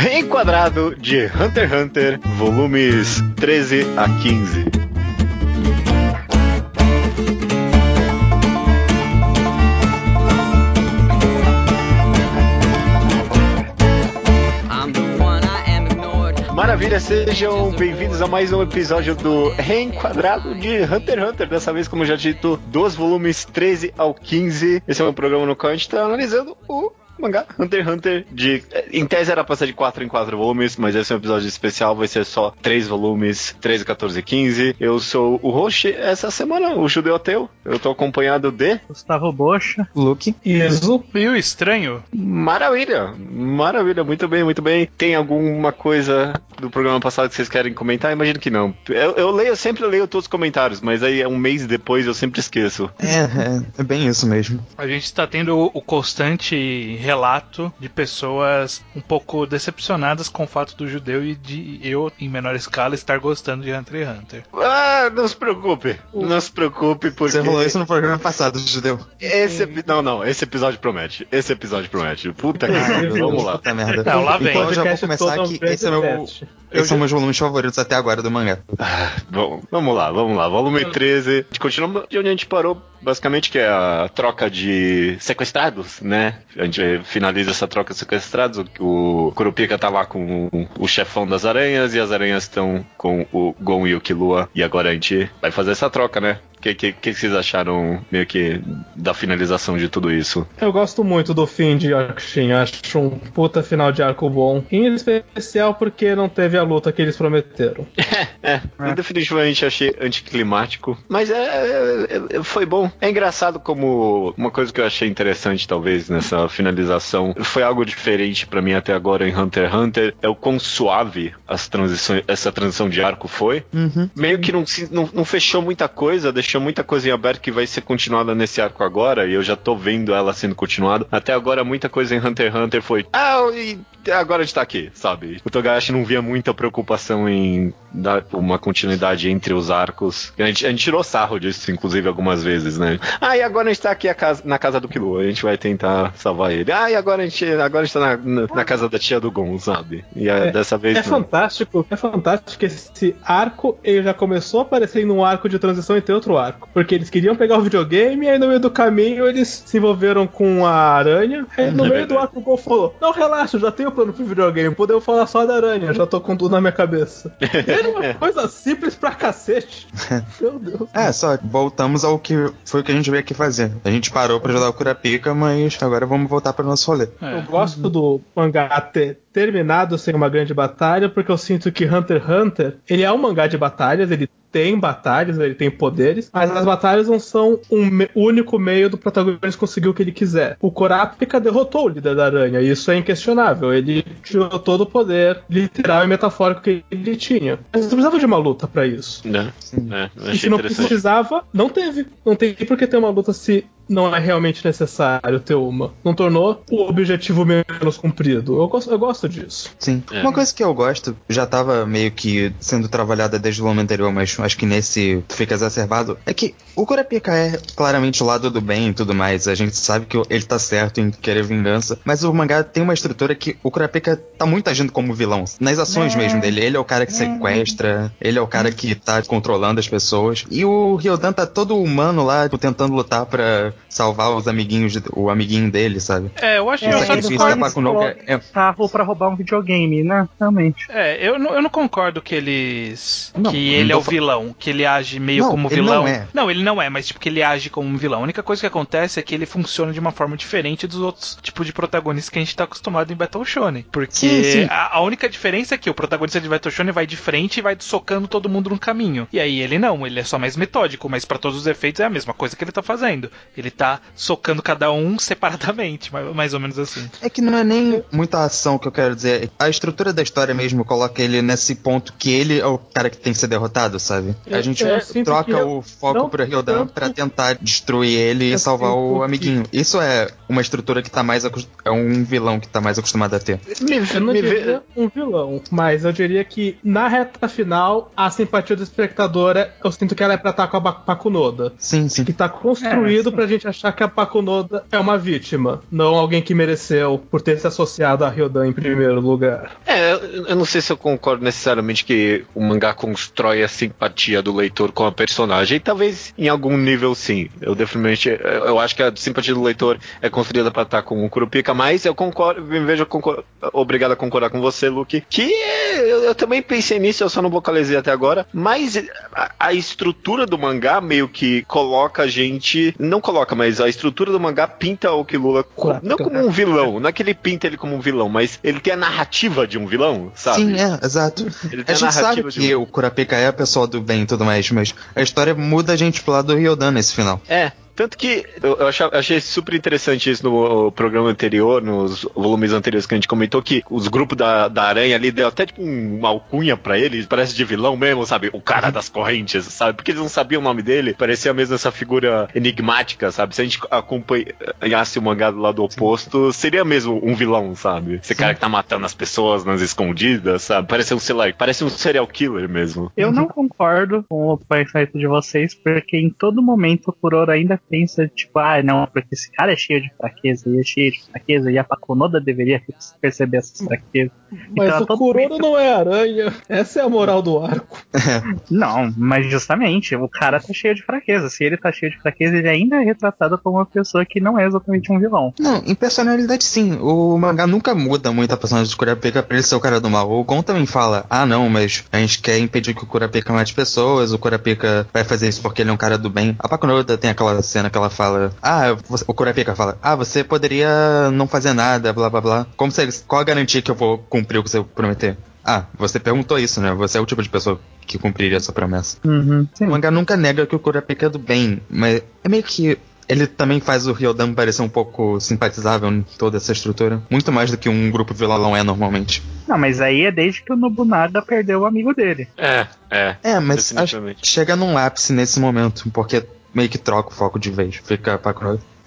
Reenquadrado de Hunter x Hunter, volumes 13 a 15. Maravilha, sejam bem-vindos a mais um episódio do Reenquadrado de Hunter x Hunter. Dessa vez, como já dito, dos volumes 13 ao 15. Esse é um programa no qual a gente está analisando o mangá Hunter x Hunter de. Em tese era pra ser de 4 em 4 volumes, mas esse é um episódio especial, vai ser só 3 volumes, 13, 14 e 15. Eu sou o host essa semana, o Judeu Ateu. Eu tô acompanhado de. Gustavo Bocha, Luke, Iso e o estranho. Maravilha, maravilha, muito bem, muito bem. Tem alguma coisa do programa passado que vocês querem comentar? Imagino que não. Eu, eu leio, eu sempre leio todos os comentários, mas aí um mês depois eu sempre esqueço. É, é, é bem isso mesmo. A gente tá tendo o constante relato de pessoas um pouco decepcionadas com o fato do judeu e de eu, em menor escala, estar gostando de Hunter x Hunter. Ah, não se preocupe. Não se preocupe, porque. Você falou isso no programa passado, Judeu. Esse, epi- não, não, esse episódio promete. Esse episódio promete. Puta que pariu, vamos lá. Puta merda. Não, lá vem. Então eu já vou começar aqui. Esse é meu. teste. Esses são meus volumes favoritos até agora do mangá. Ah, Bom, vamos lá, vamos lá. Volume 13. A gente continua de onde a gente parou, basicamente, que é a troca de sequestrados, né? A gente finaliza essa troca de sequestrados. O Kurupika tá lá com o chefão das aranhas e as aranhas estão com o Gon e o Killua. E agora a gente vai fazer essa troca, né? O que, que, que vocês acharam meio que da finalização de tudo isso? Eu gosto muito do fim de Arkshin, acho um puta final de arco bom. Em especial porque não teve a luta que eles prometeram. É, eu definitivamente achei anticlimático, mas é, é- é- foi bom. É engraçado como uma coisa que eu achei interessante, talvez, nessa finalização, foi algo diferente pra mim até agora em Hunter x Hunter, é o quão suave as transições, essa transição de arco foi. Uhum. Meio que não, se- não, não fechou muita coisa, deixou muita coisa em aberto que vai ser continuada nesse arco agora, e eu já tô vendo ela sendo continuada. Até agora, muita coisa em Hunter x Hunter foi. Ah, e agora a gente tá aqui, sabe? O Togashi não via muita preocupação em dar uma continuidade entre os arcos. A gente, a gente tirou sarro disso, inclusive, algumas vezes, né? Ah, e agora a gente tá aqui casa- na casa do Kilo, a gente vai tentar salvar ele. Ah, e agora a gente, agora a gente tá na, na- na casa da tia do Gon, sabe? E É, dessa vez. É não. fantástico, é fantástico que esse arco ele já começou a aparecer num arco de transição entre outro arco. Porque eles queriam pegar o videogame e aí no meio do caminho eles se envolveram com a aranha. Aí no É meio do arco o Gol falou: Não, relaxa, eu já tenho plano pro videogame, podemos falar só da aranha, já tô com tudo na minha cabeça. Era uma coisa simples pra cacete. Meu Deus. É, só voltamos ao que foi o que a gente veio aqui fazer. A gente parou pra ajudar o Kurapika, mas agora vamos voltar pro nosso rolê. Eu gosto do mangá ter terminado sem uma grande batalha, porque eu sinto que Hunter x Hunter, ele é um mangá de batalhas, ele tem batalhas, ele tem poderes, mas as batalhas não são um me- único meio do protagonista conseguir o que ele quiser. O Kurapika derrotou o líder da aranha, e isso é inquestionável. Ele tirou todo o poder literal e metafórico que ele tinha. Mas não precisava de uma luta pra isso. Né? É, eu E achei se não precisava, não teve. Não tem por que ter uma luta se não é realmente necessário ter uma. Não tornou o objetivo menos cumprido. Eu gosto, eu gosto disso. Sim. É. Uma coisa que eu gosto, já tava meio que sendo trabalhada desde o volume anterior, mas acho que nesse fica exacerbado, é que o Kurapika é claramente o lado do bem e tudo mais. A gente sabe que ele tá certo em querer vingança, mas o mangá tem uma estrutura que o Kurapika tá muito agindo como vilão. Nas ações mesmo dele. Ele é o cara que sequestra, ele é o cara que tá controlando as pessoas. E o Ryodan tá todo humano lá, tipo, tentando lutar pra salvar os amiguinhos, de- o amiguinho dele, sabe? É, eu acho que É, eu só sacrifício da é, carro pra roubar um videogame, né? Realmente. É, eu não, eu não concordo que eles. Não, que ele é o vilão, que ele age meio Não, como ele vilão. não é. Não, ele não é, mas tipo que ele age como um vilão. A única coisa que acontece é que ele funciona de uma forma diferente dos outros tipos de protagonistas que a gente tá acostumado em Battle Shonen. Porque Sim, sim. A, a única diferença é que o protagonista de Battle Shonen vai de frente e vai socando todo mundo no caminho. E aí ele não, ele é só mais metódico, mas pra todos os efeitos é a mesma coisa que ele tá fazendo. Ele tá socando cada um separadamente, mais, ou menos assim. É que não é nem muita ação que eu quero dizer. A estrutura da história mesmo coloca ele nesse ponto que ele é o cara que tem que ser derrotado, sabe? A gente que troca o foco pro Ryodan tanto- pra tentar destruir ele e salvar o que- amiguinho. Isso é uma estrutura que tá mais acos- é um vilão que tá mais acostumado a ter. Me, Eu não me diria vê. um vilão, mas eu diria que na reta final, a simpatia do espectador, é- eu sinto que ela é pra estar com a Ba- Bakunoda. Sim, sim. Que tá construído É, sim. pra gente gente achar que a Pakunoda é uma vítima, não alguém que mereceu por ter se associado a Ryodan em primeiro lugar. É, eu não sei se eu concordo necessariamente que o mangá constrói a simpatia do leitor com a personagem. Talvez em algum nível sim. Eu definitivamente eu acho que a simpatia do leitor é construída para estar com o Kurupika, mas eu concordo, me vejo obrigado a concordar com você, Luke, que eu, eu, também pensei nisso, eu só não vocalizei até agora, mas a, a estrutura do mangá meio que coloca a gente, não coloca, mas a estrutura do mangá pinta o Kilula não como um vilão, não é que ele pinta ele como um vilão, mas ele tem a narrativa de um vilão, sabe? Sim, é, exato. Ele tem a, a gente sabe que um... o Kurapika é a pessoa do bem e tudo mais, mas a história muda a gente pro lado do Ryodan nesse final. É, tanto que eu, achei super interessante isso no programa anterior, nos volumes anteriores que a gente comentou, que os grupos da, da aranha ali deu até tipo uma alcunha pra ele, parece de vilão mesmo, sabe? O cara das correntes, sabe? Porque eles não sabiam o nome dele, parecia mesmo essa figura enigmática, sabe? Se a gente acompanhasse o mangá do lado oposto, seria mesmo um vilão, sabe? Esse Sim. cara que tá matando as pessoas nas escondidas, sabe? Parece um, sei lá, parece um serial killer mesmo. Eu não concordo com o pensamento de vocês, porque em todo momento o Kuroro ainda pensa, tipo, ah, não, porque esse cara é cheio de fraqueza, e é cheio de fraqueza, e a Paconoda deveria perceber essas fraquezas. Mas então, o Kuroro momento... não é aranha. Essa é a moral do arco. não, mas justamente, o cara tá cheio de fraqueza. Se ele tá cheio de fraqueza, ele ainda é retratado como uma pessoa que não é exatamente um vilão. Não, em personalidade sim. O mangá nunca muda muito a personagem do Kurapika pra ele ser o cara do mal. O Gon também fala, ah não, mas a gente quer impedir que o Kurapika mate pessoas, o Kurapika vai fazer isso porque ele é um cara do bem. A Pakunoda tem aquela cena que ela fala, ah, você, o Kurapika fala, ah, você poderia não fazer nada, blá blá blá. Como se qual a garantia que eu vou cumprir o que você prometer? Ah, você perguntou isso, né? Você é o tipo de pessoa que cumpriria essa promessa. Uhum, o mangá nunca nega que o Kurapika é do bem, mas é meio que ele também faz o Ryodan parecer um pouco simpatizável em toda essa estrutura. Muito mais do que um grupo vilão é normalmente. Não, mas aí é desde que o Nobunaga perdeu o amigo dele. É, é. É, mas chega num ápice nesse momento, porque meio que troca o foco de vez. Fica pra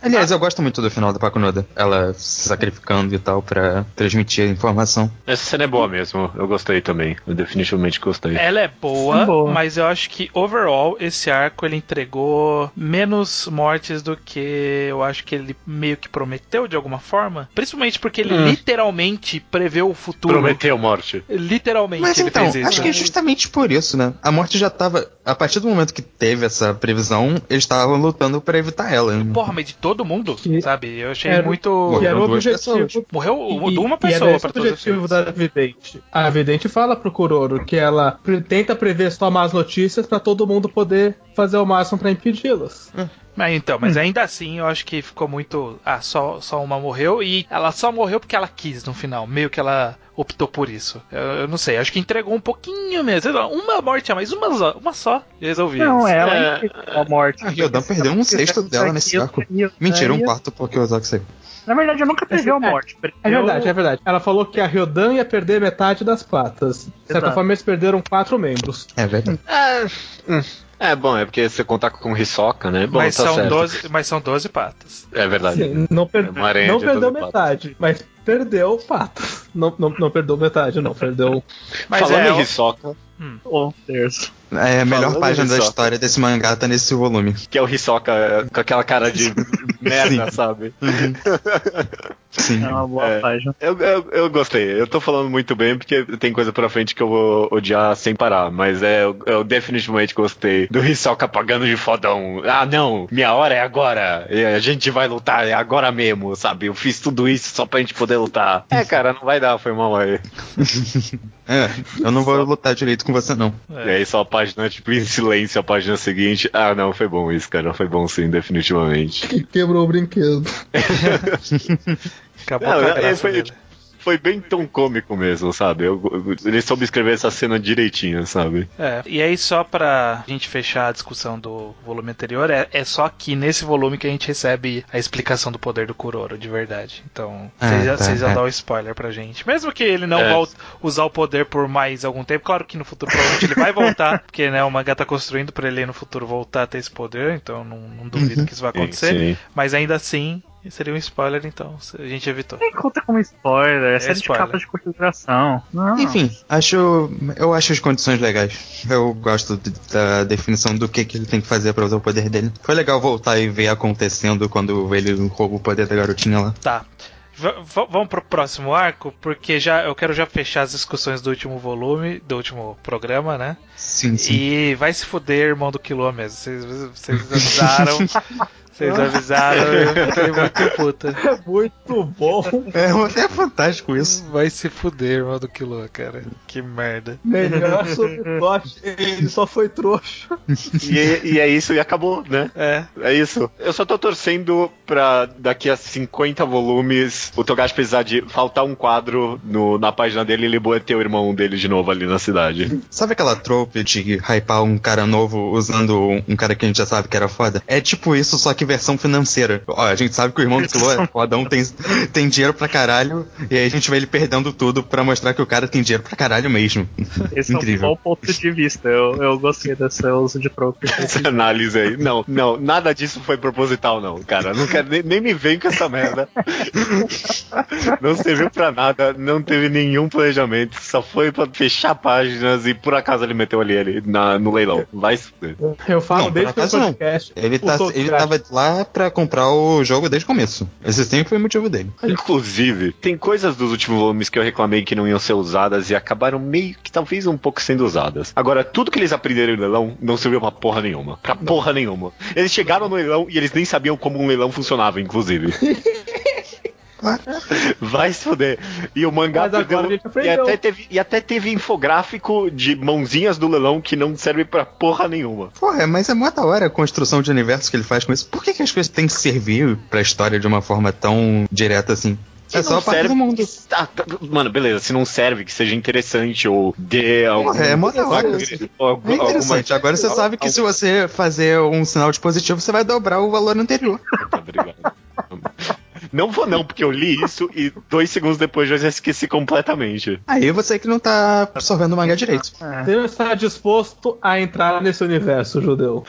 Aliás, eu gosto muito do final da Pakunoda. Ela se sacrificando e tal para transmitir a informação. Essa cena é boa mesmo. Eu gostei também. Eu definitivamente gostei. Ela é boa, boa, mas eu acho que overall esse arco ele entregou menos mortes do que eu acho que ele meio que prometeu de alguma forma. Principalmente porque ele hum. literalmente preveu o futuro. Prometeu morte. Literalmente mas ele então, fez isso. Acho que é justamente por isso, né? A morte já tava. A partir do momento que teve essa previsão, eles estavam lutando para evitar ela. Porra, mas de todo todo mundo, que sabe? Eu achei era, muito. Que era o objetivo. Morreu e, uma pessoa para todos o objetivo da Vidente. A Vidente fala pro Kuroro que ela tenta prever só más notícias para todo mundo poder fazer o máximo para impedi-las. Hum. Mas então, mas hum. ainda assim eu acho que ficou muito. Ah, só, só uma morreu e ela só morreu porque ela quis no final. Meio que ela optou por isso. Eu, eu não sei, acho que entregou um pouquinho mesmo. Uma morte a mais, uma só, uma só. Resolvi. Não, ela é... a morte. A Ryodan perdeu um sexto dela nesse arco. Mentira, um quarto porque o Ozaki saiu. Na verdade, eu nunca perdeu a morte. É verdade, é verdade. Ela falou que a Ryodan ia perder metade das patas. De certa forma, eles perderam quatro membros. É verdade. É, hum. É, bom, é porque você contar com Hisoka, né? Bom, mas, tá são certo. 12, mas são 12 patas. É verdade. Sim, não, per é não perdeu metade, patas. mas perdeu patas. Não, não, não perdeu metade, não. Perdeu. Mas Falando é, em Hisoka. Hum. Oh, Deus. É, a melhor Falando página da história desse mangá tá nesse volume. Que é o Hisoka com aquela cara de merda, sabe? Uhum. Sim. É uma boa é, página. Eu, eu, eu, gostei. Eu tô falando muito bem porque tem coisa pra frente que eu vou odiar sem parar. Mas é, eu, eu definitivamente gostei do Hisoka pagando de fodão. Ah, não, minha hora é agora. A gente vai lutar, é agora mesmo, sabe? Eu fiz tudo isso só pra gente poder lutar. É, cara, não vai dar, foi mal aí. é, eu não vou lutar direito com você, não. É. E aí só a página, tipo, em silêncio, a página seguinte. Ah, não, foi bom isso, cara. Foi bom sim, definitivamente. Quebrou o brinquedo. Acabou não, a graça foi, dele foi bem tão cômico mesmo, sabe? Eu, eu, ele soube escrever essa cena direitinho, sabe? É, e aí só pra gente fechar a discussão do volume anterior, é, é só aqui nesse volume que a gente recebe a explicação do poder do Kuroro, de verdade. Então, é, vocês já, tá, já é. dão spoiler pra gente. Mesmo que ele não é. volte usar o poder por mais algum tempo, claro que no futuro provavelmente ele vai voltar, porque né, o mangá tá construindo pra ele no futuro voltar a ter esse poder, então não, não duvido uhum. que isso vai acontecer. Sim, sim. Mas ainda assim, Seria um spoiler, então. A gente evitou. Nem conta como spoiler, é, É série spoiler. de capa de. Não. Enfim, acho. Eu acho as condições legais. Eu gosto de- da definição do que, que ele tem que fazer pra usar o poder dele. Foi legal voltar e ver acontecendo quando ele rouba o poder da garotinha lá. Tá. V- vamos pro próximo arco, porque já eu quero já fechar as discussões do último volume, do último programa, né? Sim, sim. E vai se fuder, irmão do Quilô mesmo. Vocês, vocês avisaram. Vocês avisaram, eu fiquei muito puta. É muito bom. É, é fantástico isso. Vai se fuder, irmão do Quilô, cara. Que merda. Melhor sobreplot. Ele só foi trouxa. E, e é isso, e acabou, né? É. É isso. Eu só tô torcendo pra daqui a 50 volumes o Togashi precisar de faltar um quadro no- na página dele e ele ter o irmão dele de novo ali na cidade. Sabe aquela trope de hypar um cara novo usando um, um cara que a gente já sabe que era foda? É tipo isso, só que versão financeira. Ó, a gente sabe que o irmão do Kilo é fodão, tem, tem dinheiro pra caralho, e aí a gente vê ele perdendo tudo pra mostrar que o cara tem dinheiro pra caralho mesmo. Esse é um Incrível. bom ponto de vista. Eu, eu gostei desse uso de trope. Essa análise aí. Não, não, nada disso foi proposital, não, cara. Não quero, nem, nem me vem com essa merda. Não serviu pra nada, não teve nenhum planejamento, só foi pra fechar páginas e por acaso ele meteu ali, ali na, no leilão. Vai se. Eu falo Não, desde que o podcast. Ele, tá, ele tava lá pra comprar o jogo desde o começo. Esse sempre foi o motivo dele. Inclusive, tem coisas dos últimos volumes que eu reclamei que não iam ser usadas e acabaram meio que talvez um pouco sendo usadas. Agora, tudo que eles aprenderam no leilão não serviu pra porra nenhuma. Pra porra nenhuma. Eles chegaram no leilão e eles nem sabiam como um leilão funcionava, inclusive. Vai se fuder. E o mangá gente e, até teve, e até teve infográfico de mãozinhas do leilão que não serve pra porra nenhuma. Porra, mas é mó da hora a construção de universo que ele faz com isso. Por que, que as coisas têm que servir pra história de uma forma tão direta assim? Se É só serve- do mundo. Ah, tá- mano, beleza. Se não serve, que seja interessante ou dê algum. é mó da hora. algum- É interessante. Agora você sabe que se você fazer um sinal de positivo, você vai dobrar o valor anterior. Tá, obrigado. Não vou não, porque eu li isso e dois segundos depois eu já esqueci completamente. Aí você que não tá absorvendo o mangá direito. Você não está disposto a entrar nesse universo, judeu.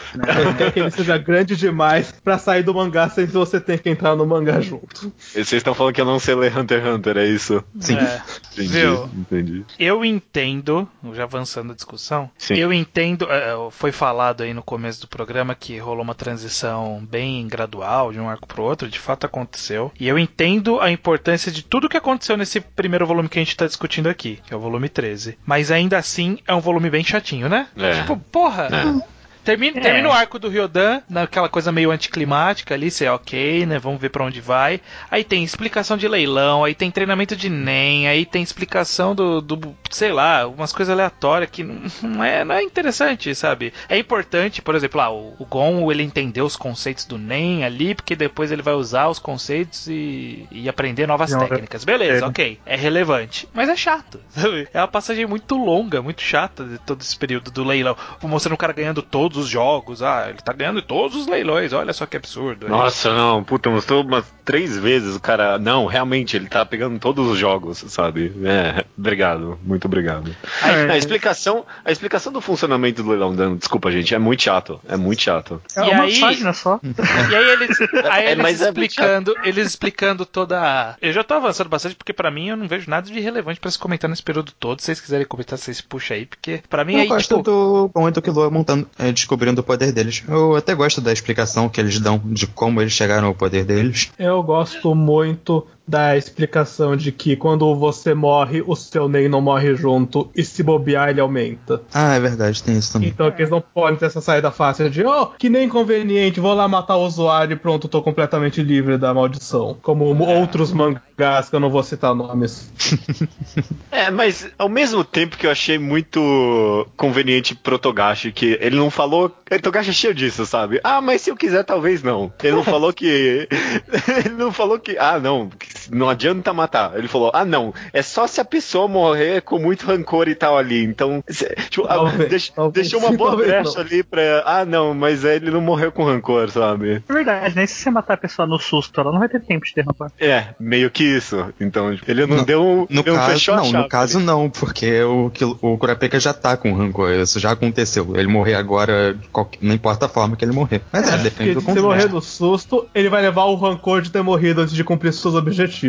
Quer que ele seja grande demais pra sair do mangá sem que você ter que entrar no mangá junto. Vocês estão falando que eu não sei ler Hunter x Hunter, é isso? Sim. É. Entendi. Viu? Entendi. Eu entendo, já avançando a discussão, Sim. eu entendo, é, foi falado aí no começo do programa que rolou uma transição bem gradual de um arco pro outro, de fato aconteceu. E eu entendo a importância de tudo que aconteceu nesse primeiro volume que a gente tá discutindo aqui, que é o volume 13. Mas ainda assim é um volume bem chatinho, né? É. Tipo, porra! É. Termina, É. termina o arco do Ryodan, naquela coisa meio anticlimática ali, você é ok, né? Vamos ver pra onde vai. Aí tem explicação de leilão, aí tem treinamento de NEM, aí tem explicação do, do sei lá, umas coisas aleatórias que não não é, não é interessante, sabe? É importante, por exemplo, lá, o, o Gon, ele entendeu os conceitos do NEM ali, porque depois ele vai usar os conceitos e, e aprender novas Não, técnicas. Beleza, é. ok. É relevante. Mas é chato, sabe? É uma passagem muito longa, muito chata de todo esse período do leilão. Mostrando o cara ganhando todos os jogos. Ah, ele tá ganhando todos os leilões. Olha só que absurdo. Nossa, não, puta, mostrou umas três vezes o cara. Não, realmente, ele tá pegando todos os jogos, sabe? É, obrigado, muito obrigado. É. A explicação, a explicação do funcionamento do leilão, Dan, desculpa, gente, é muito chato. É muito chato. É E uma aí- página só. E aí eles, aí É, eles mas é explicando, eles explicando toda a... Eu já tô avançando bastante porque pra mim eu não vejo nada de relevante pra se comentar nesse período todo. Se vocês quiserem comentar, vocês puxam aí, porque pra mim Eu aí gosto tipo, do Gon e do Killua montando, é, descobrindo o poder deles. Eu até gosto da explicação que eles dão de como eles chegaram ao poder deles. Eu gosto muito da explicação de que quando você morre, o seu Ney não morre junto e se bobear ele aumenta. Ah, é verdade, tem isso também. Então que eles não podem ter essa saída fácil de, oh, que nem conveniente, vou lá matar o usuário e pronto, tô completamente livre da maldição. Como outros mangás que eu não vou citar nomes. É, mas ao mesmo tempo que eu achei muito conveniente pro Togashi, que ele não falou. é, Togashi é cheio disso, sabe? Ah, mas se eu quiser, talvez não. Ele não falou que. ele não falou que. Ah, não. que não adianta matar. Ele falou, ah não, é só se a pessoa morrer com muito rancor e tal ali. Então, tipo, Talvez, deixa- talvez deixou uma boa brecha não. ali pra. Ah não, mas ele não morreu com rancor, sabe? É verdade, né? Se você matar a pessoa no susto, ela não vai ter tempo de ter rancor. É, meio que isso. Então, ele não No- deu, No deu um caso, fechou a não, chave no caso ali. não, porque o, o Kurapika já tá com rancor, isso já aconteceu. Ele morrer agora, qualquer- não importa a forma que ele morrer. Mas é, depende Porque do se você contexto. morrer no susto, ele vai levar o rancor de ter morrido antes de cumprir seus objetivos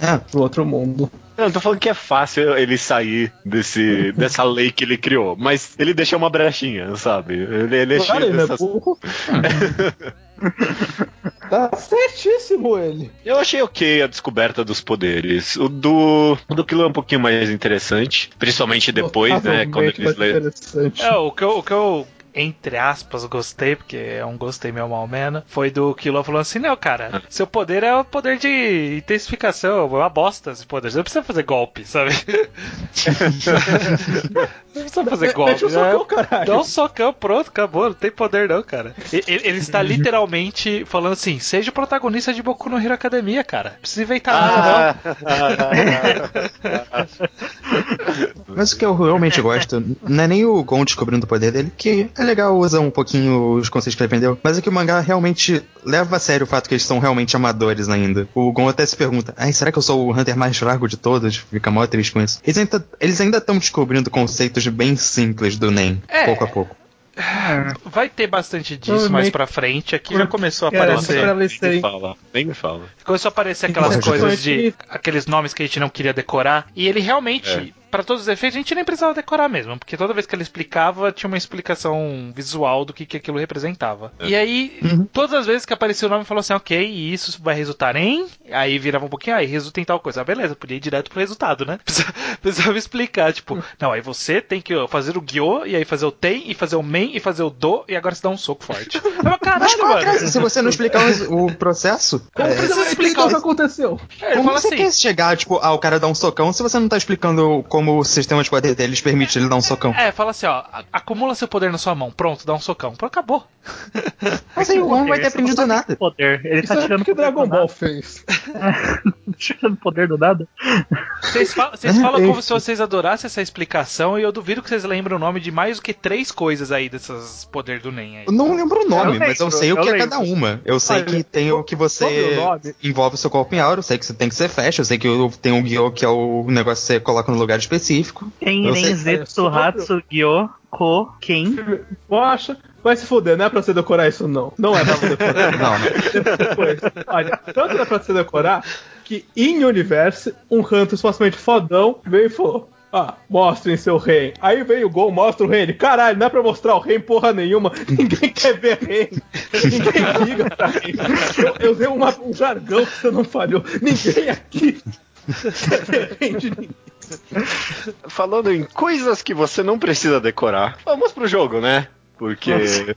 É, pro outro mundo. Não, eu tô falando que é fácil ele sair desse, dessa lei que ele criou, mas ele deixou uma brechinha, sabe? Ele, ele é Claro, cheio ele é dessas... burro. tá certíssimo ele. Eu achei ok a descoberta dos poderes. O do, o do Kilo é um pouquinho mais interessante, principalmente depois, né? Quando eles. É, o que eu, o que eu entre aspas, gostei, porque é um gostei meio mal menos, foi do Kilo falando assim, não, cara, seu poder é o poder de intensificação, é uma bosta esse poder, você não precisa fazer golpe, sabe? não precisa fazer golpe, Mete né? socão, caralho. Dá um socão, pronto, acabou, não tem poder não, cara. Ele, ele está literalmente falando assim, seja o protagonista de Boku no Hero Academia, cara. Não precisa inventar nada, não. Mas o que eu realmente gosto não é nem o Gon descobrindo o poder dele, que é legal usar um pouquinho os conceitos que ele aprendeu, mas é que o mangá realmente leva a sério o fato que eles são realmente amadores ainda. O Gon até se pergunta: Ai, será que eu sou o Hunter mais fraco de todos? Fica mó triste com isso. Eles ainda eles estão descobrindo conceitos bem simples do Nen, É. pouco a pouco. Vai ter bastante disso mais pra frente. Aqui já começou a aparecer. Nem me fala, nem me fala. Começou a aparecer aquelas coisas de. aqueles nomes que a gente não queria decorar. E ele realmente, pra todos os efeitos, a gente nem precisava decorar mesmo. Porque toda vez que ele explicava, tinha uma explicação visual do que, que aquilo representava. E aí, todas as vezes que aparecia o nome, falou assim: ok, e isso vai resultar em. Aí virava um pouquinho, aí resulta em tal coisa. Ah, beleza, podia ir direto pro resultado, né? Precisava, precisava explicar, tipo, não, aí você tem que fazer o Gyo, e aí fazer o Ten, e fazer o Men, e fazer o Do, e agora você dá um soco forte. Eu, Mas Caralho, qual a mano. se você não explicar o, o processo? Como É, você vai explicar o que aconteceu? É, Como você assim, quer chegar, tipo, ah, o cara dá um socão se você não tá explicando como o sistema de poder deles permite ele dar um socão? É, fala assim, ó, acumula seu poder na sua mão, pronto, dá um socão. Pronto, acabou. Mas aí o Gon vai ter Ele aprendido nada. Poder. Ele Isso tá é tirando o que poder Dragon do Ball fez. nada. tirando poder do nada. Vocês falam, vocês falam como se vocês adorassem essa explicação e eu duvido que vocês lembram o nome de mais do que três coisas aí desses poder do Nen aí. Eu não lembro o nome, Eu mas eu lembro, sei o eu que é cada uma. Eu sei Olha, que tem o que você o envolve o seu corpo em aura, eu sei que você tem que ser fast, eu sei que o- tem o Gyo, que é o negócio que você coloca no lugar específico. Tem Eu Renzetsu, Hatsu, Gyo, Ko, Ken. Poxa, vai se fuder, não é pra você decorar isso não. Não é pra você decorar. Não, não. Depois, olha, tanto dá pra você decorar que em Universe, um Hunter supostamente fodão veio e falou. Ah, mostrem seu rei. Aí veio o Gol, mostra o rei. Ele, caralho, não é pra mostrar o rei porra nenhuma. Ninguém quer ver rei. Ninguém liga pra rei. Eu, eu usei uma- um jargão que você não falhou. Ninguém aqui quer ver rei de ninguém. Falando em coisas que você não precisa decorar, vamos pro jogo, né? Porque.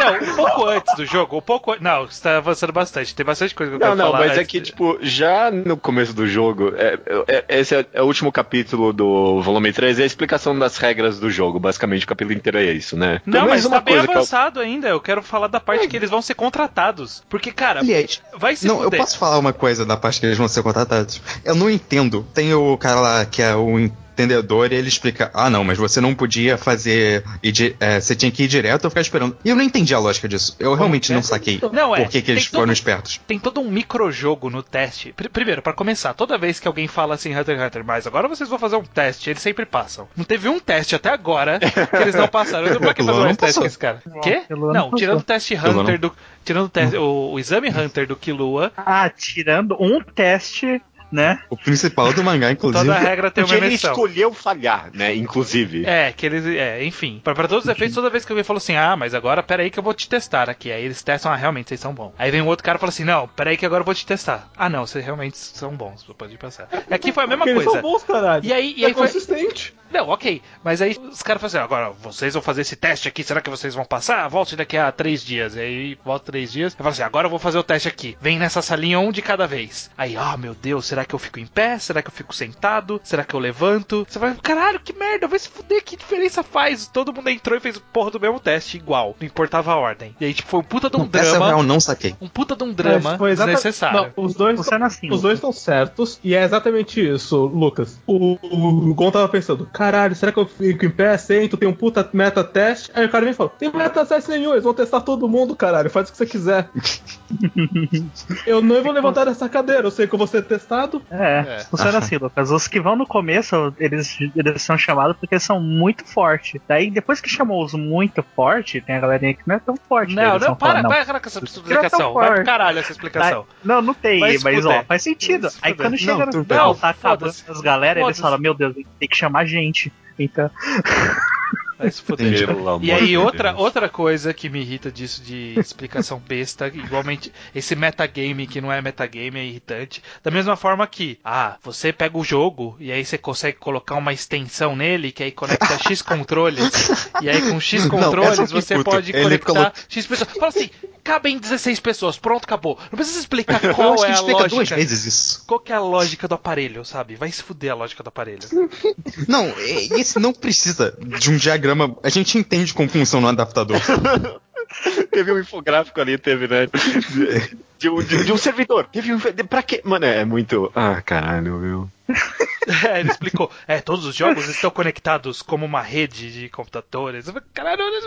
Não, um pouco antes do jogo, um pouco. Não, você tá avançando bastante. Tem bastante coisa que eu Não, quero não, falar. mas é que, de- tipo, já no começo do jogo, é- é- esse é, é o último capítulo do volume 3, é a explicação das regras do jogo. Basicamente, o capítulo inteiro é isso, né? Não, mas tá bem que eu- avançado ainda. Eu quero falar da parte que eles vão ser contratados. Porque, cara, Aliás, vai se não, eu fuder. posso falar uma coisa da parte que eles vão ser contratados? Eu não entendo. Tem o cara lá que é o entendedor e ele explica: ah, não, mas você não podia fazer. ir di- é, você tinha que ir direto ou ficar esperando. E eu não entendi a lógica disso. Eu realmente não saquei Não, é, por que, que eles tem todo- foram espertos. Tem todo um microjogo no teste. Pr- primeiro, pra começar, toda vez que alguém fala assim, Hunter x Hunter, mas agora vocês vão fazer um teste, eles sempre passam. Não teve um teste até agora que eles não passaram. Eu pra que fazer não teste com esse cara? Quê? Não, não tirando o teste Hunter não. do. Tirando o, teste, o, o exame Hunter do Killua, Ah, tirando um teste, né? O principal do mangá, inclusive. toda regra tem uma ele menção. escolheu falhar, né? Inclusive. É, que eles. É, enfim. Pra, pra todos os efeitos, toda vez que alguém falou assim, ah, mas agora pera aí que eu vou te testar aqui. Aí eles testam, ah, realmente, vocês são bons. Aí vem um outro cara e fala assim, não, pera aí que agora eu vou te testar. Ah, não, vocês realmente são bons, você pode passar. Aqui foi a mesma Porque eles coisa. são bons, caralho. E aí, e é aí foi, consistente. Não, ok. Mas aí os caras falam assim, agora vocês vão fazer esse teste aqui, será que vocês vão passar? Volte daqui a três dias. E aí volta três dias. Eu falo assim, agora eu vou fazer o teste aqui. Vem nessa salinha um de cada vez. Aí, ah, meu Deus, será que eu fico em pé? Será que eu fico sentado? Será que eu levanto? Você vai, caralho, que merda, vai se fuder, que diferença faz? Todo mundo entrou e fez porra do mesmo teste, igual. Não importava a ordem. E aí, tipo, foi um puta de um Essa drama. eu não saquei. Um puta de um drama foi exata- desnecessário. Não, os dois, Funciona assim. os dois estão certos e é exatamente isso, Lucas. O, o Gon tava pensando, caralho, será que eu fico em pé, sento, tem um puta meta teste? Aí o cara vem e falou, tem meta teste nenhum, eles vão testar todo mundo, caralho, faz o que você quiser. eu não vou levantar dessa cadeira, eu sei que eu vou ser testado. É, É. funciona assim, Lucas. Os que vão no começo, eles, eles são chamados porque eles são muito fortes. Daí, depois que chamou os muito forte, tem a galerinha que não é tão forte. Não, não, para, falar, não. para com essa explicação. Vai pro forte. caralho essa explicação. Não, não tem, mas fuder. ó, faz sentido. Aí quando chega Não, no final, tá acabando as galera, eles falam, meu Deus, tem que chamar gente. Então, Vai se fuder. Pelo E aí, de outra, Deus. outra coisa que me irrita disso de explicação besta, igualmente, esse metagame que não é metagame é irritante. Da mesma forma que, ah, você pega o jogo e aí você consegue colocar uma extensão nele que aí conecta X controles. e aí com X Não, controles essa que você puta. pode Ele conectar colo- X pessoas. Fala assim, cabem 16 pessoas, pronto, acabou. Não precisa explicar Eu qual acho que é a explica duas lógica. vezes isso. Qual que é a lógica do aparelho, sabe? Vai se fuder a lógica do aparelho. Não, e- esse não precisa de um diagrama. A gente entende como funciona um adaptador. Teve um infográfico ali, teve, né? De, um, de- de um servidor. Teve um. de- Pra quê? Mano, é muito. Ah, caralho, meu. É, ele explicou. É, todos os jogos estão conectados como uma rede de computadores. Eu falei, Caralho, olha,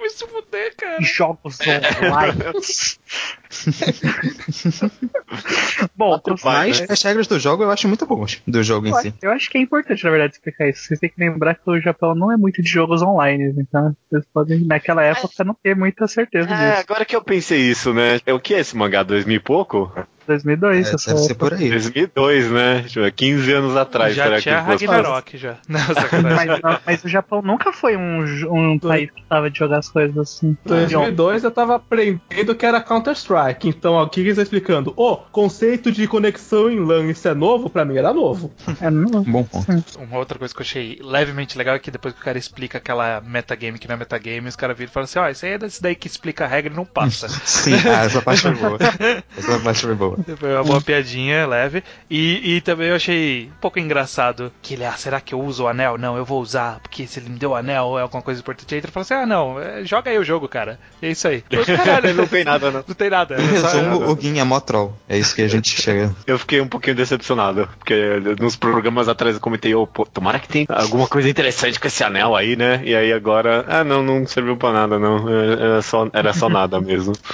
vai se fuder, cara. jogos online. Bom, Mas né? as regras do jogo eu acho muito boas. Do jogo em eu, si. eu acho que é importante, na verdade, explicar isso. Vocês têm que lembrar que o Japão não é muito de jogos online, então vocês podem, naquela época, não ter muita certeza É, disso. agora que eu pensei isso, né? É o que é esse mangá? 2000 e pouco? 2002, É, essa deve ser por aí. 2002, né? Deixa eu ver, 15 anos atrás. já será tinha Ragnarok já. Não, mas, não- mas o Japão nunca foi um, um país que tava de jogar as coisas assim. Em 2002 eu tava aprendendo que era Counter-Strike. Então, o eles estão explicando? O conceito de conexão em LAN, isso é novo? Pra mim era novo. É, não, Bom ponto. Uma outra coisa que eu achei levemente legal é que depois que o cara explica aquela metagame que não é metagame, os caras viram e falam assim: ó, isso aí é desse daí que explica a regra e não passa. Sim, ah, essa parte foi boa. Essa parte foi boa. Foi uma boa piadinha leve. E, e também eu achei um pouco engraçado que ele, ah, será que eu uso o anel? Não, eu vou usar, porque se ele me deu o anel é alguma coisa importante. Aí ele fala assim: ah, não, é, joga aí o jogo, cara. É isso aí. Eu, Caralho, não tem nada, não. Não tem nada. Em é só- resumo, o Gin é mó troll. É isso que a gente chega. Eu fiquei um pouquinho decepcionado, porque nos programas atrás eu comentei, ô, pô, tomara que tenha alguma coisa interessante com esse anel aí, né? E aí agora, ah, não, não serviu pra nada, não. Era só, era só nada mesmo.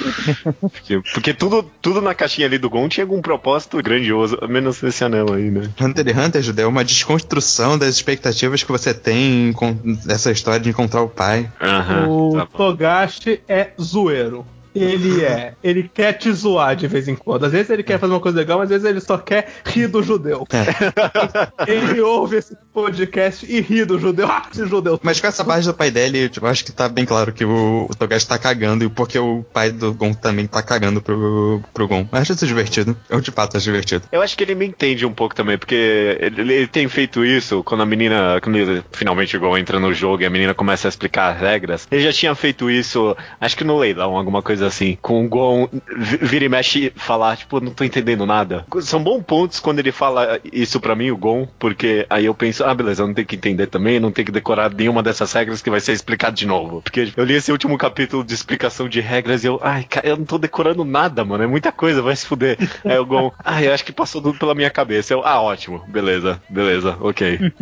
Porque, porque tudo, tudo na caixinha ali do Gon tinha algum propósito grandioso, menos esse anel aí, né? Hunter x Hunter, Judeu, é uma desconstrução das expectativas que você tem com essa história de encontrar o pai. Aham. o tá. Togashi é zoeiro. Ele é. Ele quer te zoar de vez em quando. Às vezes ele quer fazer uma coisa legal, mas às vezes ele só quer rir do judeu. ele ouve esse podcast e ri do judeu. Ah, esse judeu. Mas com essa parte do pai dele, tipo, eu acho que tá bem claro que o, o Togashi tá cagando e porque o pai do Gon também tá cagando pro, pro Gon. Eu acho isso divertido. Eu de fato acho divertido. Eu acho que ele me entende um pouco também, porque ele, ele tem feito isso quando a menina, quando ele finalmente igual entra no jogo e a menina começa a explicar as regras. Ele já tinha feito isso, acho que no leilão, alguma coisa assim, com o Gon vi- vira e mexe e falar, tipo, não tô entendendo nada. São bons pontos quando ele fala isso pra mim, o Gon, porque aí eu penso, ah, beleza, eu não tenho que entender também, não tenho que decorar nenhuma dessas regras que vai ser explicado de novo. Porque eu li esse último capítulo de explicação de regras e eu, ai, cara, eu não tô decorando nada, mano, é muita coisa, vai se fuder. Aí o Gon, ai, eu acho que passou tudo pela minha cabeça. Eu, ah, ótimo, beleza, beleza, ok.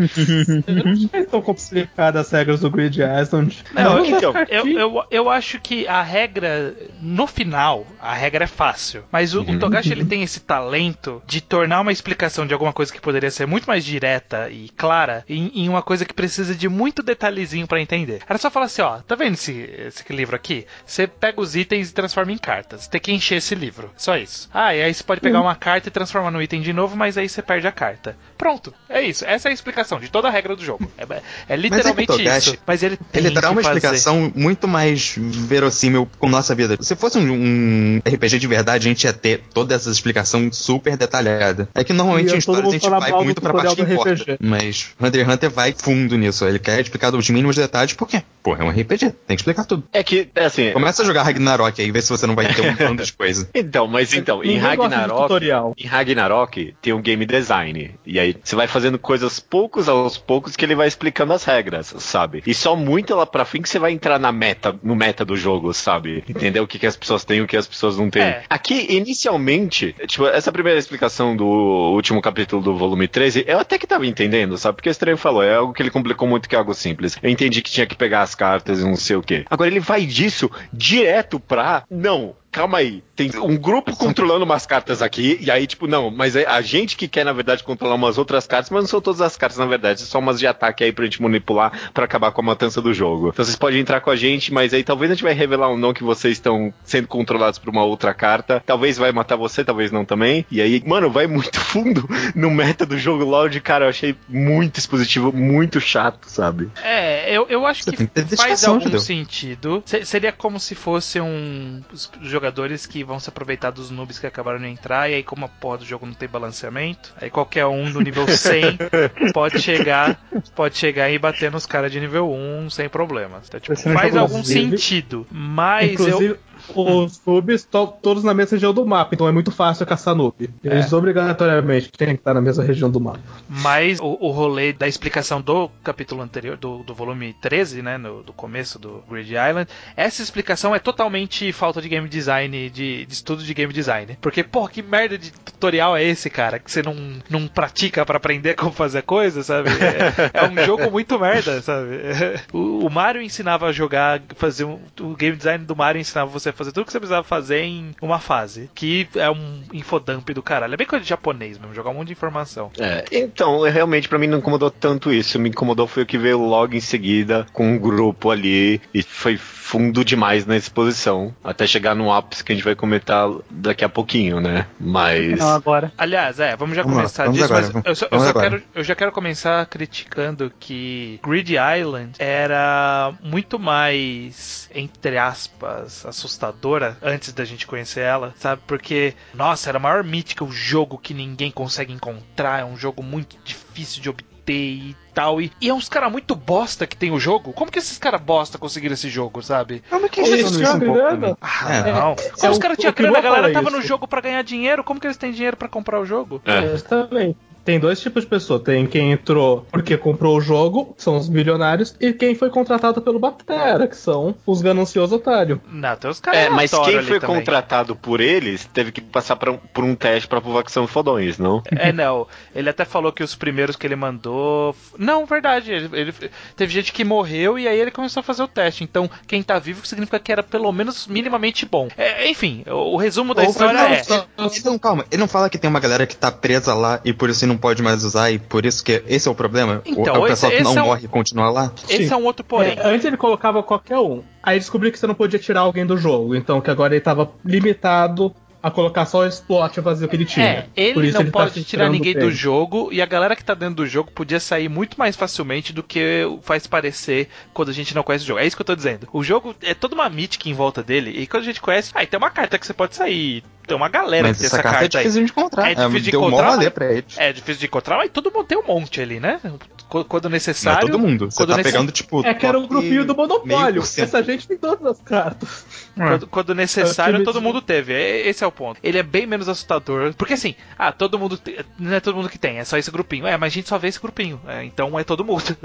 Eu não sei tão complicadas as regras do Grid Island. Não, Não, então, Eu, eu, eu acho que a regra, no final, a regra é fácil. Mas o, o Togashi ele tem esse talento de tornar uma explicação de alguma coisa que poderia ser muito mais direta e clara em, em uma coisa que precisa de muito detalhezinho pra entender. Era só falar assim: ó, tá vendo esse, esse livro aqui? Você pega os itens e transforma em cartas. Tem que encher esse livro. Só isso. Ah, e aí você pode pegar uma carta e transformar no item de novo, mas aí você perde a carta. Pronto. É isso. Essa é a explicação de toda a regra do jogo. É, é literalmente Togashi, isso. Mas ele tem Ele uma fazer. explicação muito mais verossímil com nossa vida. Se fosse um, um RPG de verdade, a gente ia ter toda essa explicação super detalhada. É que normalmente em histórias a gente vai muito pra parte que importa. RPG. Mas Hunter x Hunter vai fundo nisso. Ele quer explicar os mínimos detalhes, porque, pô, é um RPG. Tem que explicar tudo. É que, é assim. Começa a jogar Ragnarok aí, vê se você não vai ter um tanto de coisa. Então, mas então, em Ragnarok. tutorial. Em Ragnarok tem um game design. E aí você vai fazendo coisas poucos aos poucos que ele vai explicando as regras, sabe? E só muito lá pra fim que você vai entrar na meta, no meta do jogo, sabe? Entender o que, que as pessoas têm e o que as pessoas não têm. É. Aqui, inicialmente, tipo, essa primeira explicação do último capítulo do volume 13, eu até que tava entendendo, sabe? Porque o estranho falou, é algo que ele complicou muito que é algo simples. Eu entendi que tinha que pegar as cartas e não sei o quê. Agora ele vai disso direto pra. Não. Calma aí, tem um grupo controlando umas cartas aqui, e aí, tipo, não, mas é a gente que quer, na verdade, controlar umas outras cartas, mas não são todas as cartas, na verdade, são umas de ataque aí pra gente manipular pra acabar com a matança do jogo. Então vocês podem entrar com a gente, mas aí talvez a gente vai revelar ou não que vocês estão sendo controlados por uma outra carta. Talvez vai matar você, talvez não também. E aí, mano, vai muito fundo no meta do jogo LOL, cara, eu achei muito expositivo, muito chato, sabe? É, eu, eu acho Você que faz algum Judeu. sentido. Se- seria como se fosse um os jogadores que vão se aproveitar dos noobs que acabaram de entrar, e aí como a porra do jogo não tem balanceamento, aí qualquer um do nível 100 pode chegar, pode chegar e bater nos caras de nível 1 sem problemas. Então, tipo, faz algum sentido, mas Inclusive, eu os noobs estão todos na mesma região do mapa, então é muito fácil caçar noob. Eles obrigatoriamente têm que estar na mesma região do mapa. Mas o, o rolê da explicação do capítulo anterior, do, do volume 13, né? No, do começo do Grid Island, essa explicação é totalmente falta de game design, de, de estudo de game design. Porque, pô, que merda de tutorial é esse, cara? Que você não, não pratica pra aprender como fazer coisa, sabe? É, é um jogo muito merda, sabe? O, o Mario ensinava a jogar, fazer um, o game design do Mario ensinava você a fazer tudo que você precisava fazer em uma fase. Que é um infodump do caralho. É bem coisa de japonês mesmo, jogar um monte de informação. É, então, é, realmente, pra mim não incomodou tanto isso. Me incomodou foi o que veio logo em seguida com um grupo ali e foi fundo demais na exposição. Até chegar no ápice que a gente vai comentar daqui a pouquinho, né? Mas. Não, agora. Aliás, é, vamos já Vamos lá, começar vamos disso, agora, mas eu só, eu vamos só quero, eu já quero começar criticando que Grid Island era muito mais, entre aspas, assustadora antes da gente conhecer ela, sabe? Porque, nossa, era a maior mítica, o jogo que ninguém consegue encontrar, é um jogo muito difícil de obter e tal. E, e é uns caras muito bosta que tem o jogo. Como que esses caras bosta conseguiram esse jogo, sabe? Como é que Eles isso tinham grana. Ah, É. não. É, Como é os caras tinham grana, a galera tava no jogo pra ganhar dinheiro. Como que eles têm dinheiro pra comprar o jogo? É. Exatamente. Tem dois tipos de pessoa. Tem quem entrou porque comprou o jogo, que são os bilionários, e quem foi contratado pelo Batera, que são os gananciosos otários. Não, tem os caras É, mas quem foi também. contratado por eles teve que passar pra um- por um teste pra provar que são fodões, não? É, não. Ele até falou que os primeiros que ele mandou. Não, verdade. Ele, ele- Teve gente que morreu e aí ele começou a fazer o teste. Então, quem tá vivo significa que era pelo menos minimamente bom. É, enfim, o, o resumo da Ou- história não, é. só- Então, calma, ele não fala que tem uma galera que tá presa lá e por isso não pode mais usar e por isso que esse é o problema? Então, o, o esse- pessoal que esse não é um- morre continua lá? Esse Sim. é um outro porém. É, antes ele colocava qualquer um. Aí descobri que você não podia tirar alguém do jogo. Então que agora ele tava limitado a colocar só o slot vazio que ele tinha. É, ele Por isso não ele tá pode tirar filtrando ninguém do jogo e a galera que tá dentro do jogo podia sair muito mais facilmente do que faz parecer quando a gente não conhece o jogo. É isso que eu tô dizendo. O jogo é toda uma mítica em volta dele e quando a gente conhece, aí tem uma carta que você pode sair. Tem uma galera Mas que tem essa essa carta é carta aí. difícil de encontrar. É difícil de encontrar, mas- pra. É difícil de encontrar, mas todo mundo tem um monte ali, né? Qu- Quando Não é necessário. todo mundo. Você quando tá necess- pegando, tipo. É que era o top grupinho do Monopólio. Essa gente tem todas as cartas. Quando, quando necessário, É, todo mundo teve. É- Esse é o ponto. Ele é bem menos assustador. Porque assim, ah, todo mundo. te- Não é todo mundo que tem, é só esse grupinho. É, mas a gente só vê esse grupinho. É, então é todo mundo.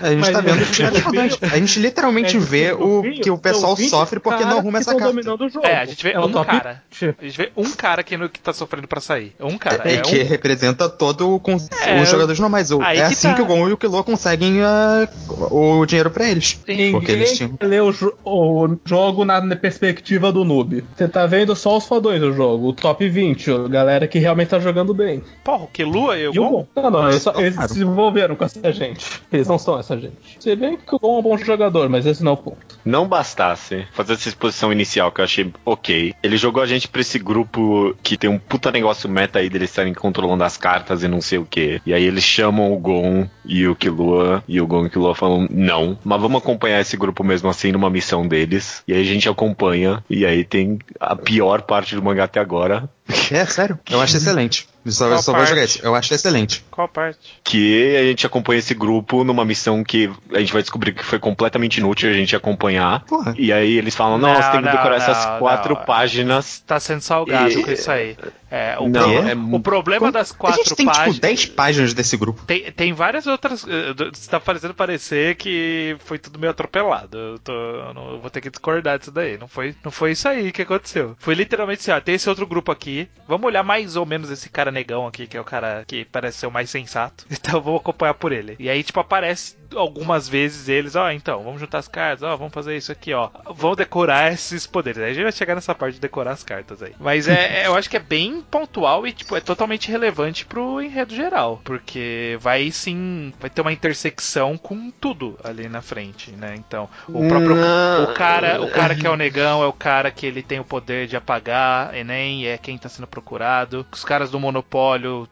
A gente Mas tá vendo que é. A gente literalmente É, vê o que o pessoal são 20 sofre porque não arruma essa carta. o. É, a gente vê é o um cara. 20. A gente vê um cara que, no- que tá sofrendo pra sair. Um cara. É, É, que um- representa todo o con- É, os jogadores normais. O- É que assim tá. que o Gon e o Kilo conseguem ah, o dinheiro pra eles. Porque eles Ninguém tinham. lê o, jo- o jogo na perspectiva do noob. Você tá vendo só os fodões do jogo, o top 20, a galera que realmente tá jogando bem. Porra, o Kelua e o E o Gon? Gon? Não, não, eles, só- eles se envolveram com essa gente. Eles não são essa gente. Se bem que o Gon é um bom jogador, mas esse não é o ponto. Não bastasse fazer essa exposição inicial que eu achei ok, ele jogou a gente pra esse grupo que tem um puta negócio meta aí deles estarem controlando as cartas e não sei o que. E aí eles chamam o Gon e o Killua e o Gon Killua falam não, mas vamos acompanhar esse grupo mesmo assim numa missão deles. E aí a gente acompanha e aí tem a pior parte do mangá até agora, É, sério. Eu acho excelente. Parte? jogar isso. Eu acho excelente. Qual parte? que a gente acompanha esse grupo numa missão que a gente vai descobrir que foi completamente inútil a gente acompanhar. Porra. E aí eles falam, não, Não, você tem que decorar não, essas quatro não. páginas. Tá sendo salgado E- com isso aí. É, o, Não, pro- é o problema das quatro a gente tem, páginas. tipo, 10 páginas desse grupo. Tem, tem várias outras. eh, do- Está parecendo parecer que foi tudo meio atropelado. Eu, tô, eu não, eu vou ter que discordar disso daí. Não foi, não foi isso aí que aconteceu. Foi literalmente assim: ó, tem esse outro grupo aqui. Vamos olhar mais ou menos esse cara negão aqui, que é o cara que parece ser o mais sensato. Então vamos acompanhar por ele. E aí, tipo, aparece algumas vezes eles: ó, então, vamos juntar as cartas, ó, vamos fazer isso aqui, ó. Vamos decorar esses poderes. Aí a gente vai chegar nessa parte de decorar as cartas aí. Mas é, é- eu acho que é bem pontual e, tipo, é totalmente relevante pro enredo geral. Porque vai sim, vai ter uma intersecção com tudo ali na frente, né? Então, o próprio. O cara, o cara que é o negão é o cara que ele tem o poder de apagar Enem, é quem tá sendo procurado. Os caras do monopólio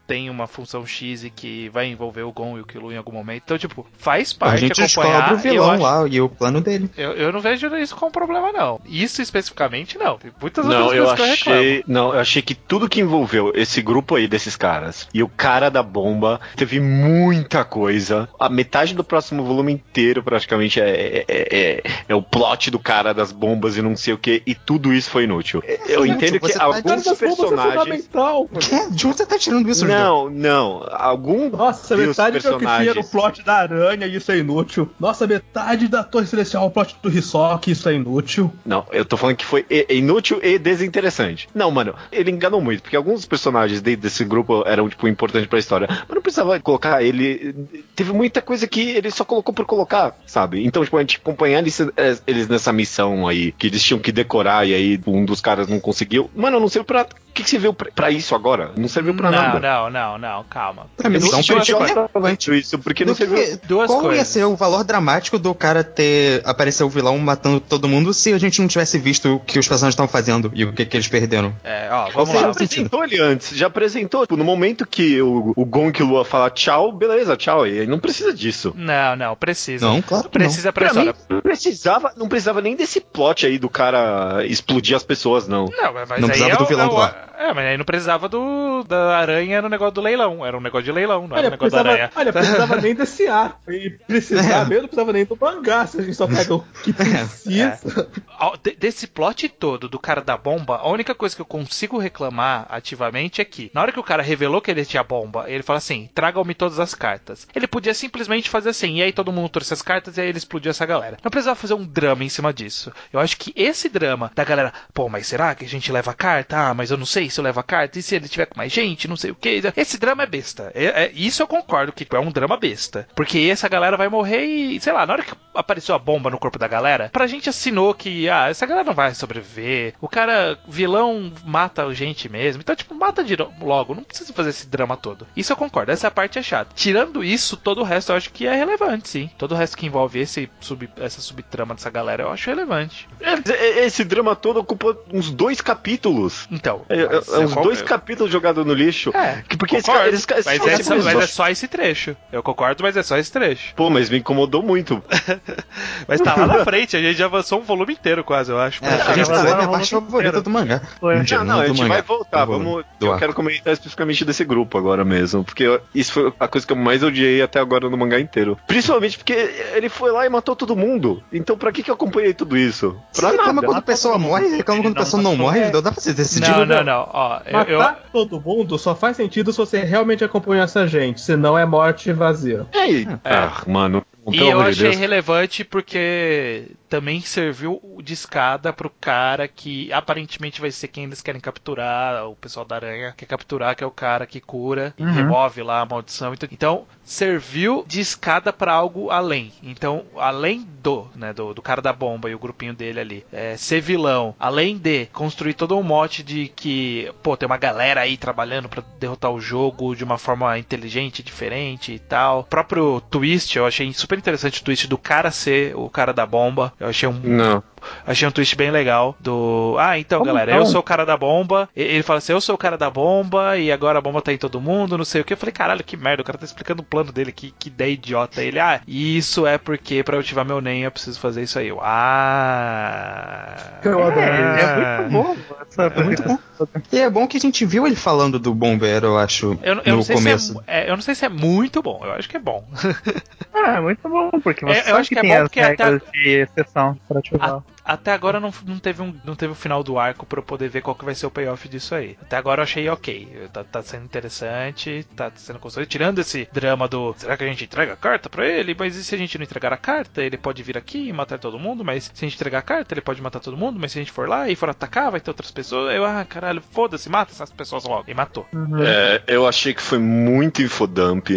têm uma função X e que vai envolver o Gon e o Killua em algum momento. Então, tipo, faz A parte gente acompanhar. descobre o eu vilão acho- lá e o plano dele. Eu, eu não vejo isso como problema, não. Isso especificamente, não. Tem muitas Não, outras eu coisas que eu reclamo. achei. Não, eu achei que tudo que envolveu esse grupo aí desses caras e o cara da bomba teve muita coisa. A metade do próximo volume inteiro, praticamente, é, é, é, é o plot do cara das bombas e não sei o que, e tudo isso foi inútil. Eu entendo que tá alguns bombas é personagens. fundamental. Que? De onde você tá tirando isso? Não, não. Algum Nossa, metade do que tinha no plot da aranha, isso é inútil. Nossa, metade da Torre Celestial, o plot do Hisoka, isso é inútil. Não, eu tô falando que foi inútil e desinteressante. Não, mano, ele enganou muito, porque alguns dos personagens desse grupo eram, tipo, importantes pra história. Mas não precisava colocar ele. Teve muita coisa que ele só colocou por colocar, sabe? Então, tipo, a gente acompanhar eles, eh, eles nessa missão aí, que eles tinham que decorar e aí um dos caras não conseguiu. Mano, não serviu pra. O que, que serviu pra, pra isso agora? Não serviu pra não, nada. não, não, não, calma. Pra missão não foi isso, porque não serviu. Duas Qual ia coisas. ser o valor dramático do cara ter aparecer o vilão matando todo mundo se a gente não tivesse visto o que os personagens estavam fazendo e o que, que eles perderam? É, ó, Você vamos já lá. apresentou ele antes, já apresentou. Tipo, no momento que o, o Gon o Lua falar tchau, beleza, tchau. E aí não precisa disso. Não, não, precisa. Não, claro que Precisa pra Pra mim, não precisava, não precisava nem desse plot aí do cara explodir as pessoas, não. Não, mas Não aí precisava é do vilão é, o- lá. É, mas aí não precisava do da aranha no negócio do leilão. Era um negócio de leilão, não era Olha, um negócio da precisava, aranha. olha, precisava nem desse arco. E precisar É. mesmo, não precisava nem do mangá. Se a gente só pega o que precisa. Ó, de- Desse plot todo do cara da bomba, a única coisa que eu consigo reclamar ativamente é que, na hora que o cara revelou que ele tinha bomba, ele fala assim: tragam-me todas as cartas. Ele podia simplesmente fazer assim, e aí todo mundo trouxe as cartas e aí ele explodiu essa galera. Não precisava fazer um drama em cima disso. Eu acho que esse drama da galera, pô, mas será que a gente leva a carta? Ah, mas eu não sei se eu levo a carta, e se ele tiver com mais gente, não sei o que. Esse drama é besta. É- é- isso eu concordo que é um drama besta. Porque essa galera vai morrer e, sei lá, na hora que apareceu a bomba no corpo da galera, pra gente assinou que, ah, essa galera não vai sobreviver. O cara, vilão, mata a gente mesmo. Então, tipo, mata de logo. Não precisa fazer esse drama todo. Isso eu concordo, essa parte é chata. Tirando isso, todo o resto eu acho que é relevante, sim. Todo o resto que envolve esse sub, essa subtrama dessa galera eu acho relevante. É, Esse drama todo ocupa uns dois capítulos. Então. É, é- é uns dois capítulos jogados no lixo. É, Que- porque esse concordo, cara- eles- esses mas, é, são mas é só esse trecho. Eu concordo, mas é só esse trecho. Pô, mas me incomodou muito. Mas tá lá na frente, a gente já avançou um volume inteiro quase, eu acho. É, a gente lá. vai ver a não, parte não, favorita do mangá. Não, não, a gente mangá. vai voltar. Vamos, eu quero comentar especificamente desse grupo agora mesmo. Porque eu- isso foi a coisa que eu mais odiei até agora no mangá inteiro. Principalmente porque ele foi lá e matou todo mundo. Então pra que, que eu acompanhei tudo isso? Você Pra reclama nada. quando a pessoa morre, reclama quando a Não, pessoa não morre, É. dá pra você decidir. Não, não, não. Ó, Matar eu, todo mundo só faz sentido se você realmente acompanhou essa gente, senão é morte vazia. Ei, É. Ah, mano. E pelo eu achei Deus. relevante porque também serviu de escada pro cara que aparentemente vai ser quem eles querem capturar, o pessoal da aranha quer capturar, que é o cara que cura e Uhum. remove lá a maldição. Então, então serviu de escada pra algo além. Então, além do, né, do, do cara da bomba e o grupinho dele ali, é, ser vilão, além de construir todo um mote de que, pô, tem uma galera aí trabalhando pra derrotar o jogo de uma forma inteligente, diferente e tal. O próprio twist, eu achei super interessante o twist do cara ser o cara da bomba. Eu achei um, Não. achei um twist bem legal do. Ah, então, Como galera, não? eu sou o cara da bomba. E- Ele fala assim: eu sou o cara da bomba e agora a bomba tá em todo mundo, não sei o que. Eu falei, caralho, que merda, o cara tá explicando o plano dele, que, que ideia idiota. Ele, ah, isso é porque pra eu ativar meu NEM eu preciso fazer isso aí. Eu, ah. Eu adoro. É, é muito bom. Essa É muito bom. E é bom que a gente viu ele falando do bombeiro, eu acho, Eu, eu no não sei começo. se é, é- eu não sei se é muito bom, eu acho que é bom. Ah, é muito bom, porque você É, eu sabe acho que é tem bom as porque até de exceção pra ativar. Até agora não, não, teve um, não teve o final do arco pra eu poder ver qual que vai ser o payoff disso aí. Até agora eu achei ok. Tá, tá sendo interessante, tá sendo construído. Tirando esse drama do será que a gente entrega a carta pra ele? Mas e se a gente não entregar a carta? Ele pode vir aqui e matar todo mundo, mas se a gente entregar a carta, ele pode matar todo mundo, mas se a gente for lá e for atacar, vai ter outras pessoas. Eu, ah, caralho, foda-se, mata essas pessoas logo. E matou. Uhum. É, eu achei que foi muito infodump.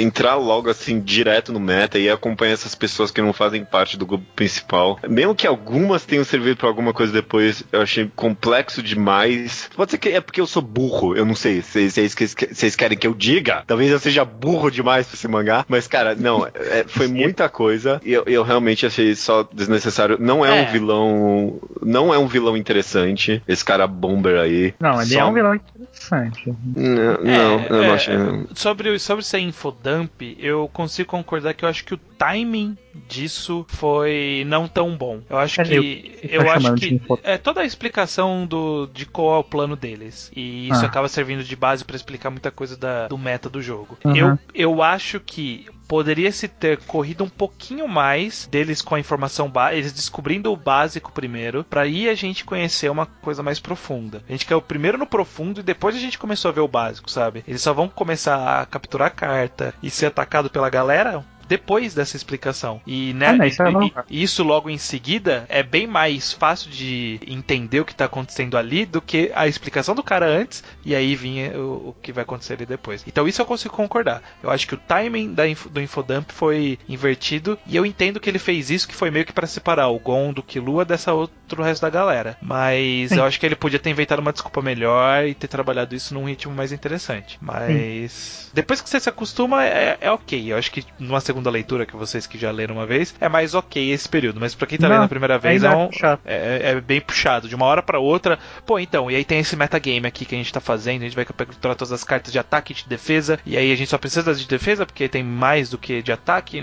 Entrar logo assim, direto no meta e acompanhar essas pessoas que não fazem parte do grupo principal. Mesmo que algumas tenham servido pra alguma coisa depois, eu achei complexo demais. Pode ser que é porque eu sou burro, eu não sei se vocês querem que eu diga. Talvez eu seja burro demais pra esse mangá, mas cara, não, é- foi muita coisa e eu, eu realmente achei só desnecessário. Não é, É. um vilão, não é um vilão interessante, esse cara bomber aí. Não, ele Só- é um vilão interessante. Não, não, É, eu não é, achei. Sobre, o- sobre ser infodump, eu consigo concordar que eu acho que o timing disso foi não tão bom. Eu acho Cadê que. tá Eu acho que. É toda a explicação do, de qual é o plano deles. E isso Ah. acaba servindo de base pra explicar muita coisa da, do meta do jogo. Uhum. Eu, eu acho que. Poderia se ter corrido um pouquinho mais deles com a informação básica, eles descobrindo o básico primeiro, pra aí a gente conhecer uma coisa mais profunda. A gente caiu primeiro no profundo e depois a gente começou a ver o básico, sabe? Eles só vão começar a capturar carta e ser atacado pela galera depois dessa explicação. E, né, Ah, não, isso e- e isso logo em seguida é bem mais fácil de entender o que tá acontecendo ali do que a explicação do cara antes e aí vinha o, o que vai acontecer ali depois. Então isso eu consigo concordar. Eu acho que o timing da do infodump foi invertido e eu entendo que ele fez isso que foi meio que para separar o Gon do Killua dessa outro resto da galera. Mas Sim. eu acho que ele podia ter inventado uma desculpa melhor e ter trabalhado isso num ritmo mais interessante. Mas depois que você se acostuma é, é ok. Eu acho que numa segunda leitura que vocês que já leram uma vez é mais ok esse período. Mas pra quem tá Não, lendo a primeira vez é, ainda um- é é, é bem puxado, de uma hora pra outra. Pô, então, e aí tem esse metagame aqui que a gente tá fazendo, a gente vai capturar todas as cartas de ataque e de defesa, e aí a gente só precisa das de defesa porque tem mais do que de ataque.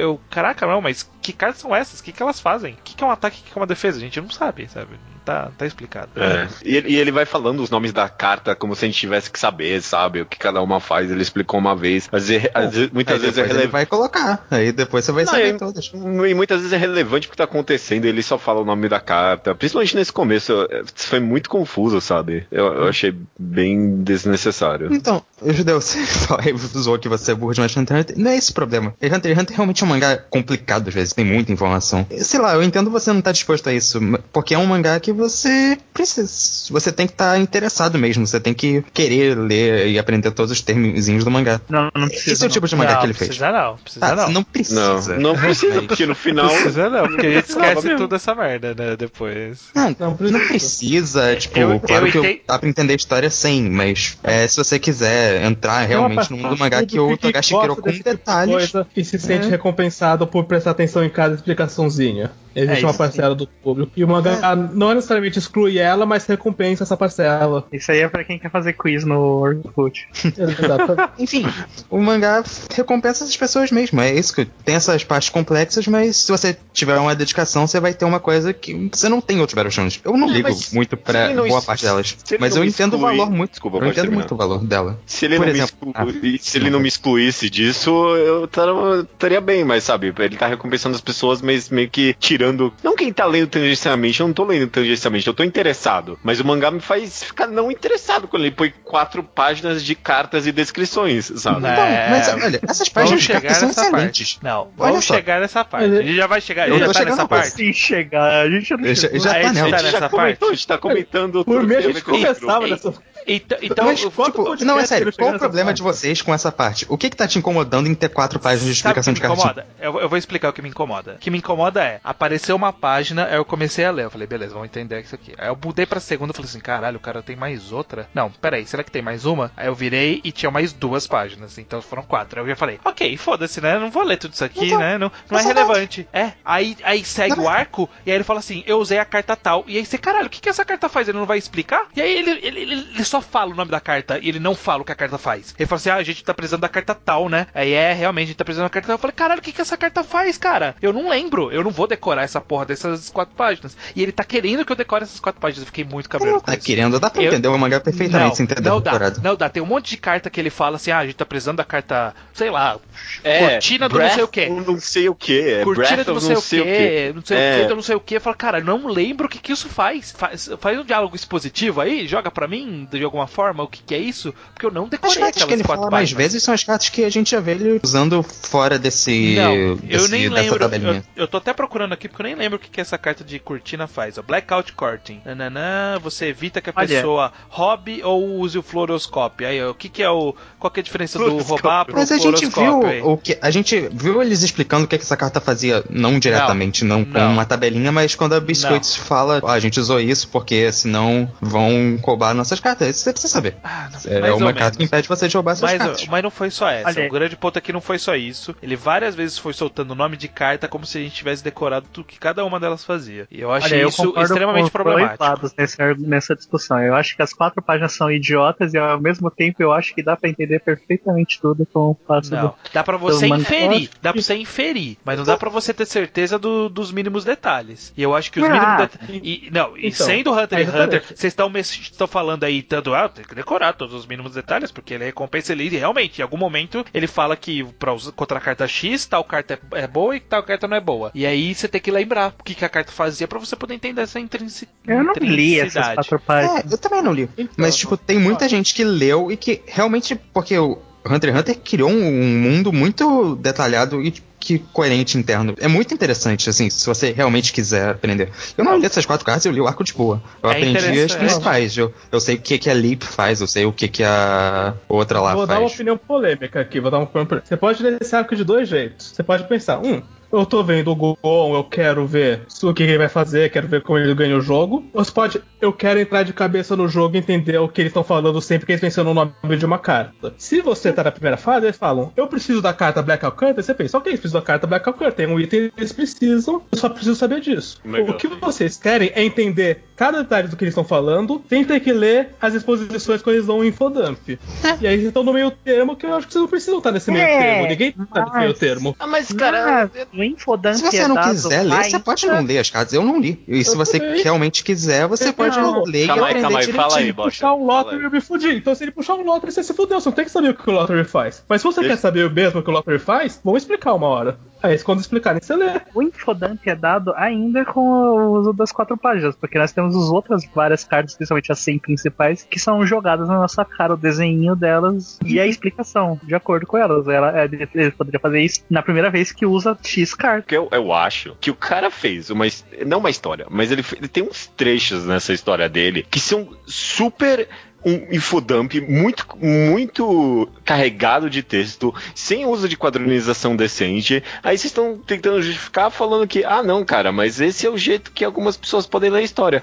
Eu, caraca, não, mas que cartas são essas? O que, que elas fazem? O que, que é um ataque e o que que é uma defesa? A gente não sabe, sabe? Não tá, tá explicado. É. E, ele, e ele vai falando os nomes da carta como se a gente tivesse que saber, sabe? O que cada uma faz. Ele explicou uma vez. Às vezes, às vezes- muitas vezes é relevante. vai colocar. Aí depois você vai Não, saber é- todas. E muitas vezes é relevante o que tá acontecendo, ele só fala o nome da carta. Principalmente nesse começo, é, foi muito confuso, sabe? Eu, eu achei bem desnecessário. Então, Judeu, você fala- zoou que você é burro demais de Hunter x Hunter. Não é esse o problema. E Hunter Hunter realmente é um mangá complicado às vezes, tem muita informação. Sei lá, eu entendo você não tá disposto a isso, porque é um mangá que você precisa. Você tem que estar interessado mesmo, você tem que querer ler e aprender todos os termozinhos do mangá. Não, não precisa. Esse é o não. tipo de mangá não, que ele fez. precisa não, precisa Tá, não. não Não, precisa. não precisa, porque no final. Precisa não, porque a gente esquece mesmo. tudo essa merda, né, depois. Não, Não não precisa. precisa. tipo, Eu- claro eu que eu, dá pra entender a história sem, mas é, se você quiser entrar realmente no mundo do mangá que o Togashi criou com detalhes. Coisa e se sente É. recompensado por prestar atenção em cada explicaçãozinha. Existe É, uma parcela do público. E o mangá não necessariamente exclui ela, mas recompensa essa parcela. Isso aí é pra quem quer fazer quiz no Orkut. Enfim, o mangá recompensa essas pessoas mesmo. É isso que tem essas partes complexas, mas se você tiver uma dedicação, você vai ter uma coisa que você não tem em outros Battle Shonen. Eu não É, ligo muito pra boa parte delas. Mas eu entendo o exclui- valor muito. Desculpa, eu entendo terminar. muito o valor dela. Se ele, Por não exemplo, me exclu- se ele não me excluísse disso, eu estaria bem, mas sabe, ele tá recompensando as pessoas, mas meio que tirando. Não quem tá lendo tangencialmente, eu não tô lendo tangencialmente, eu tô interessado. Mas o mangá me faz ficar não interessado quando ele põe quatro páginas de cartas e descrições, sabe? Não. É, mas olha, essas Vamos páginas de chegar cartas são nessa excelentes. parte. Não, vamos chegar nessa parte. A gente já vai chegar, a Eu gente já tá nessa parte. Sem chegar, a gente não Já- chegou. já Aí tá a gente nela. tá a gente já nessa comentou, parte. a gente tá comentando Por mim, a gente conversava nessa. Então, então Mas, tipo, não, é sério, qual o problema de vocês com essa parte? O que que tá te incomodando em ter quatro páginas de explicação de me cartinha? incomoda? Eu, eu vou explicar o que me incomoda. O que me incomoda é, apareceu uma página, aí eu comecei a ler. Eu falei, beleza, vamos entender isso aqui. Aí eu mudei pra segunda e falei assim, caralho, o cara tem mais outra? Não, peraí, será que tem mais uma? Aí eu virei e tinha mais duas páginas, então foram quatro. Aí eu já falei, ok, foda-se, né? Não vou ler tudo isso aqui, Então, né? Não, não é relevante. É, aí, aí segue Não, o arco, e aí ele fala assim, eu usei a carta tal. E aí você, caralho, o que, que essa carta faz? Ele não vai explicar? E aí ele, ele, ele, ele só fala o nome da carta e ele não fala o que a carta faz. Ele fala assim, ah, a gente tá precisando da carta tal, né? Aí é, realmente, a gente tá precisando da carta tal. Eu falei, caralho, o que, que essa carta faz, cara? Eu não lembro, eu não vou decorar essa porra dessas quatro páginas. E ele tá querendo que eu decore essas quatro páginas. Eu fiquei muito cabreiro com Tá isso. querendo, dá pra Eu- entender o mangá perfeitamente Não, sem ter não dá, decorado. não dá. Tem um monte de carta que ele fala assim, ah, a gente tá precisando da carta, sei lá, É, cortina do não sei o quê. ou Não sei o que. É cortina do não sei o quê, não sei o É. do não sei o quê. Fala, cara, não lembro o que, que isso faz. faz. Faz um diálogo expositivo aí, joga pra mim, de alguma forma, o que, que é isso, porque eu não As decorei cartas que ele quatro fala mais páginas. vezes são as cartas que a gente já vê ele usando fora desse. Não, eu desse- nem dessa lembro. tabelinha. Eu, eu tô até procurando aqui porque eu nem lembro o que, que essa carta de cortina faz. Ó, Blackout Curtain. Nananã, você evita que a Olha. pessoa roube ou use o fluoroscópio. Aí, ó, o que, que é o. Qual que é a diferença do roubar pro Mas a gente viu aí? o que a gente viu eles explicando o que, que essa carta fazia, não diretamente, não, com Não. uma tabelinha, mas quando a Biscuits fala, ó, a gente usou isso porque senão vão roubar nossas cartas. Isso você precisa saber. Ah, não, É uma carta que impede você de roubar Mas, cartas. mas não foi só essa. Olha. O grande ponto aqui não foi só isso. Ele várias vezes foi soltando o nome de carta como se a gente tivesse decorado tudo que cada uma delas fazia. E eu achei Olha, eu isso concordo extremamente problemático. dois lados nesse argu- nessa discussão. Eu acho que as quatro páginas são idiotas e ao mesmo tempo eu acho que dá pra entender perfeitamente tudo com o passo do. Não, dá pra você inferir, dá pra você inferir, mas não dá pra você ter certeza do- dos mínimos detalhes. E eu acho que os Ah, mínimos detalhes. E, não, e Então, sendo Hunter é x Hunter, vocês estão falando aí tanto, ah, tem que decorar todos os mínimos detalhes, porque ele recompensa ele e realmente, em algum momento, ele fala que pra usar contra a carta X, tal carta é, é boa e tal carta não é boa. E aí você tem que lembrar o que, que a carta fazia pra você poder entender essa intrinsi Eu não li essas quatro páginas. É, eu também não li. Então, Mas, tipo, tem muita gente que leu e que realmente. Porque o Hunter x Hunter criou um, um mundo muito detalhado e que coerente interno. É muito interessante, assim, se você realmente quiser aprender. Eu não li essas quatro cartas, eu li o arco de boa. Eu É aprendi as principais. Eu, eu sei o que, que a Leap faz, eu sei o que, que a outra lá vou dar uma faz. opinião polêmica aqui, vou dar uma opinião polêmica. Você pode ler esse arco de dois jeitos. Você pode pensar, um, eu tô vendo o Gon, eu quero ver o que ele vai fazer, quero ver como ele ganha o jogo. Ou você pode, eu quero entrar de cabeça no jogo e entender o que eles estão falando sempre que eles mencionam o nome de uma carta. Se você tá na primeira fase, eles falam, eu preciso da carta Black Alcantara, você pensa, ok, eles precisam da carta Black Alcantara, tem um item que eles precisam, eu só preciso saber disso. Legal. O que vocês querem é entender cada detalhe do que eles estão falando, sem ter que ler as exposições quando eles dão um infodump. E aí vocês estão no meio termo que eu acho que vocês não precisam estar nesse meio É, termo. Ninguém tá nesse mas- meio termo. Ah, mas, Cara, o infodump Se você é não quiser ler, você em- pode não ler as cartas. Eu não li. E se Eu você também. realmente quiser, você Eu pode não. ler e Calma aí, aprender calma aí, direitinho. fala aí, Se ele Bocha. puxar um Lottery, eu me fudi. Então, se ele puxar um Lottery, você se fudeu. Você não tem que saber o que o Lottery faz. Mas se você Esse- quer saber mesmo o que o Lottery faz, vamos explicar uma hora. Aí, quando explicarem, você lê. O infodump é dado ainda com o uso das quatro páginas, porque nós temos as outras várias cartas, principalmente as 100 principais, que são jogadas na nossa cara, o desenho delas e a explicação, de acordo com elas. Ela, é, ele poderia fazer isso na primeira vez que usa X carta. Porque eu, eu acho que o cara fez uma. Não uma história, mas ele, ele tem uns trechos nessa história dele que são super. Um infodump muito, muito carregado de texto, sem uso de quadrinização decente. Aí vocês estão tentando justificar falando que, ah, não, cara, mas esse é o jeito que algumas pessoas podem ler a história.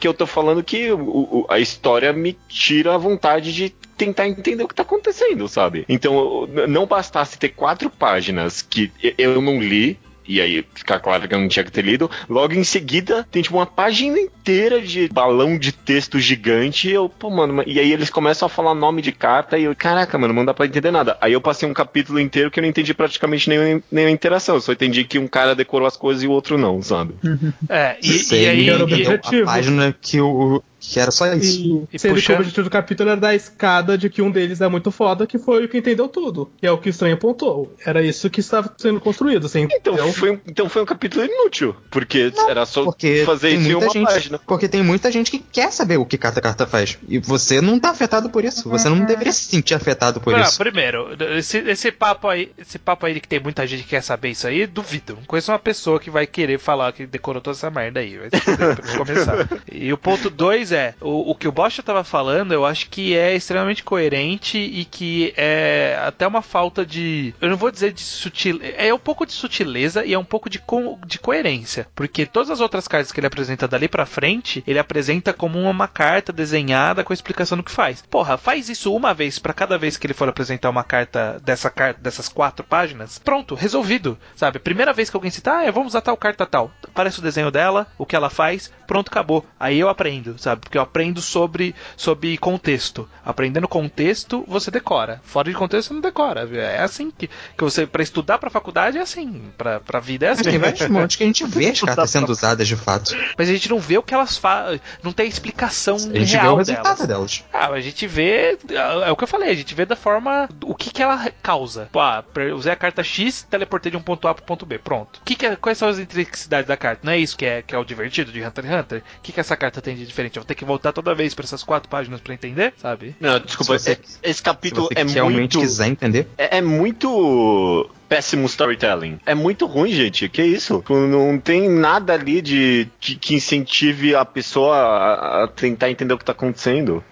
Que eu tô falando que o- a história me tira a vontade de tentar entender o que tá acontecendo, sabe? Então, não bastasse ter quatro páginas que eu não li, e aí fica claro que eu não tinha que ter lido. Logo em seguida, tem tipo uma página inteira de balão de texto gigante. E eu, pô, mano, e aí eles começam a falar nome de carta e eu, caraca, mano, não dá pra entender nada. Aí eu passei um capítulo inteiro que eu não entendi praticamente nenhuma, nenhuma interação. Eu só entendi que um cara decorou as coisas e o outro não, sabe? É, e, Sei, e aí. e- objetivo. a página que, o, que era só isso. E, E sendo que puxando- o objetivo do capítulo era dar escada de que um deles é muito foda, que foi o que entendeu tudo. Que é o que o estranho apontou. Era isso que estava sendo construído. Você Então entendeu? foi, um, então foi um capítulo inútil, porque era só Porque fazer isso em muita uma gente, página. Porque tem muita gente que quer saber o que cada carta faz. E você não tá afetado por isso. Você não deveria se sentir afetado por Ah, isso. primeiro, esse, esse papo aí, esse papo aí de que tem muita gente que quer saber isso aí, duvido. Não conheço uma pessoa que vai querer falar que decorou toda essa merda aí. Começar. E o ponto 2 é, o, o que o Bosch tava falando, eu acho que é extremamente coerente e que é até uma falta de. Eu não vou dizer de sutileza. É um pouco de sutileza e é um pouco de, co de coerência. Porque todas as outras cartas que ele apresenta dali pra frente, ele apresenta como uma carta desenhada com a explicação do que faz. Porra, faz isso uma vez para cada vez que ele for apresentar uma carta dessa carta dessas quatro páginas. Pronto, resolvido. Sabe? Primeira vez que alguém cita, ah, vamos usar tal carta tal. Aparece o desenho dela, o que ela faz, pronto, acabou. Aí eu aprendo, sabe? Porque eu aprendo sobre, sobre contexto. Aprendendo contexto, você decora. Fora de contexto, você não decora. É assim que, que você, para estudar pra faculdade, é assim. Pra, pra vida é assim. Tem vários montes que a gente vê as cartas sendo usadas de fato. Mas a gente não vê o que elas fazem. Não tem explicação A gente vê real o resultado delas. delas. Ah, a gente vê. É o que eu falei, a gente vê da forma. O que, que ela causa. Pô, ah, usei a carta X, teleportei de um ponto A pro ponto B. Pronto. O que que é- quais são as intricacidades da carta? Não é isso que é, que é o divertido de Hunter x Hunter? O que, que essa carta tem de diferente? Ter que voltar toda vez pra essas quatro páginas pra entender, sabe? Não, desculpa, Se você- é- esse Se capítulo você é realmente muito. quiser entender. É, é muito péssimo storytelling. É muito ruim, gente. Que isso? Tipo, Não tem nada ali de que, que incentive a pessoa a, a tentar entender o que tá acontecendo.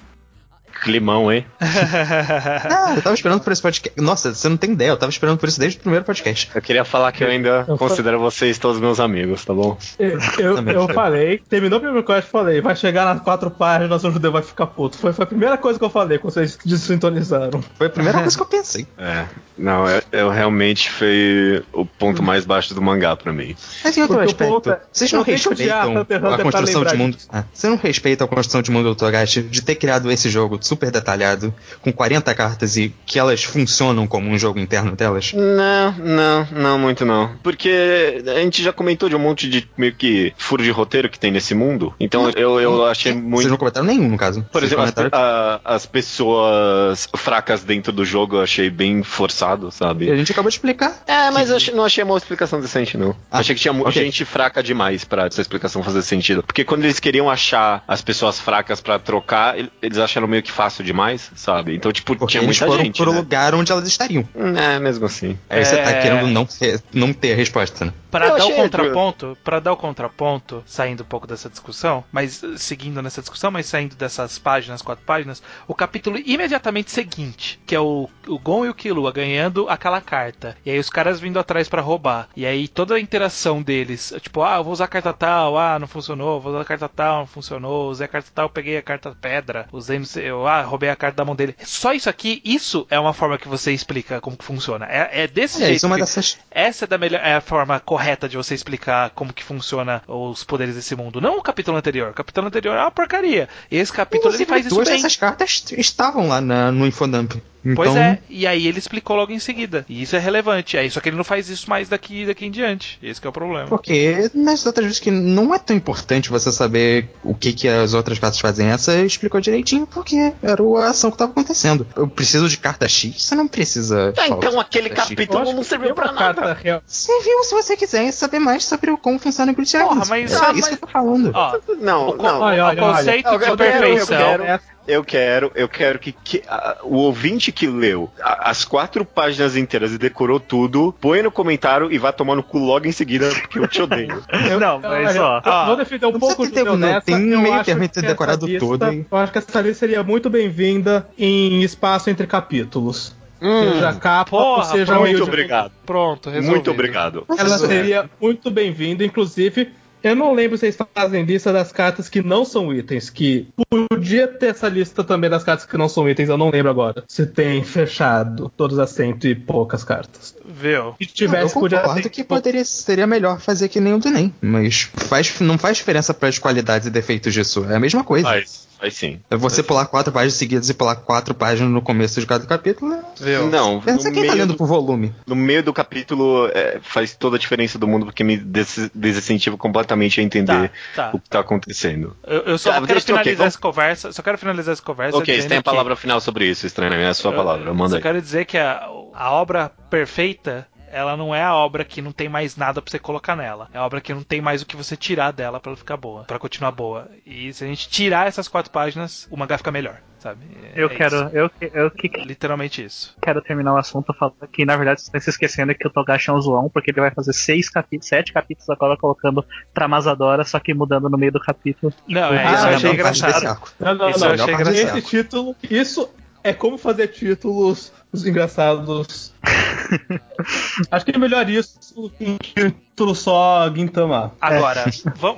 Climão, hein? Ah, eu tava esperando por esse podcast. Nossa, você não tem ideia, eu tava esperando por isso desde o primeiro podcast. Eu queria falar que eu ainda Eu considero vocês todos meus amigos, tá bom? Eu, eu, eu falei, terminou o primeiro quest, falei, vai chegar nas quatro páginas, o judeu vai ficar puto. Foi, foi a primeira coisa que eu falei quando vocês desintonizaram. Foi a primeira coisa que eu pensei. É. Não, eu, eu realmente foi o ponto mais baixo do mangá pra mim. Mas em outro Porque o aspecto, ponto é- vocês não respeitam a construção de mundo. Ah, você não respeita a construção de mundo do Togashi de ter criado esse jogo super detalhado, com 40 cartas e que elas funcionam como um jogo interno delas? Não, não, não muito não. Porque a gente já comentou de um monte de meio que furo de roteiro que tem nesse mundo. Então eu, eu achei Vocês muito. não comentaram nenhum, no caso. Por Vocês exemplo, as, comentaram a- as pessoas fracas dentro do jogo eu achei bem forçado, que a sabe? gente acabou de explicar. É, mas eu achei- não achei uma explicação decente, não. Ah, achei que tinha mu- ok. gente fraca demais pra essa explicação fazer sentido. Porque quando eles queriam achar as pessoas fracas pra trocar, ele- eles acharam meio que fácil demais, sabe? Então, tipo, Porque tinha eles muita foram gente. pro né? lugar onde elas estariam. É, mesmo assim. Aí você tá É. querendo não não ter a resposta, né? Pra Eu dar o contraponto, para dar o contraponto, saindo um pouco dessa discussão, mas eh, seguindo nessa discussão, mas saindo dessas páginas, quatro páginas, o capítulo imediatamente seguinte, que é o, o Gon e o Killua ganhando aquela carta, e aí os caras vindo atrás pra roubar, e aí toda a interação deles, tipo, ah, eu vou usar a carta tal, ah, não funcionou, vou usar a carta tal, não funcionou, usei a carta tal, peguei a carta pedra, usei não sei, eu, ah, roubei a carta da mão dele. Só isso aqui, isso é uma forma que você explica como que funciona. É, é desse É, jeito. que- dessas. essa é, da melhor, é a forma correta de você explicar como que funciona os poderes desse mundo. Não o capítulo anterior. O capítulo anterior é uma porcaria. Esse capítulo ele Inclusive, faz isso duas bem. dessas cartas estavam lá na- no Infodump. Então, Pois é, e aí ele explicou logo em seguida. E isso é relevante. Aí, só que ele não faz isso mais daqui, daqui em diante. Esse que é o problema. Porque nas outras vezes que não é tão importante você saber o que, que as outras cartas fazem, essa explicou direitinho porque era a ação que estava acontecendo. Eu preciso de carta X, você não precisa. Ah, então aquele X. Eu capítulo não serviu pra nada. carta real. Você viu se você quiser saber mais sobre o- como funciona o Great Porra, mas- é ah, isso mas- que eu tô falando. Ó, Não, o, não. Olha, olha, o conceito olha. de Eu quero- eu perfeição. quero- Eu quero, eu quero que, que, ah, o ouvinte que leu a- as quatro páginas inteiras e decorou tudo, põe no comentário e vá tomar no cu logo em seguida, porque eu te odeio. Não, mas ó. eu vou defender um não pouco o tempo, nessa. Tem eu meio acho termo que ter decorado essa lista- todo e- Eu acho que essa lista seria muito bem-vinda em espaço entre capítulos. Hum, seja capa porra, ou seja pronto, muito de- obrigado. Pronto, resolvido. Muito obrigado. Ela seria muito bem-vinda, inclusive. Eu não lembro se eles fazem lista das cartas que não são itens, que podia ter essa lista também das cartas que não são itens, eu não lembro agora. Se tem fechado todas as cento e poucas cartas. Viu? Se tivesse, eu podia concordo ter. que poderia, seria melhor fazer que nem o do NEM, mas faz, não faz diferença para as qualidades e defeitos disso. É a mesma coisa. Faz, faz sim. É você pular quatro páginas seguidas e pular quatro páginas no começo de cada capítulo. é- Viu? Não, Pensa no quem tá lendo do, por volume. no meio do capítulo é, faz toda a diferença do mundo, porque me des desincentiva completamente a entender Tá, tá. o que tá acontecendo. Eu, eu só Tá, quero finalizar vamos- essa conversa. Só quero finalizar essa conversa. ok, você tem a que- palavra final sobre isso, estranho, é a sua palavra, Eu manda só aí. quero dizer que a, a obra perfeita ela não é a obra que não tem mais nada pra você colocar nela. É a obra que não tem mais o que você tirar dela pra ela ficar boa, pra continuar boa. E se a gente tirar essas quatro páginas, o mangá fica melhor, sabe? É Eu isso. quero, eu, que- eu que Literalmente isso. quero terminar o assunto falando que, na verdade, você está se esquecendo que o Togashi é um zoão, porque ele vai fazer seis capítulos, sete capítulos agora colocando Tramasadora, só que mudando no meio do capítulo. Não, é, Ah, isso eu é achei engraçado. Não, não, Isso não. eu achei desse Esse título, isso é como fazer títulos os engraçados. Acho que é melhor isso em título só Gintama. Agora,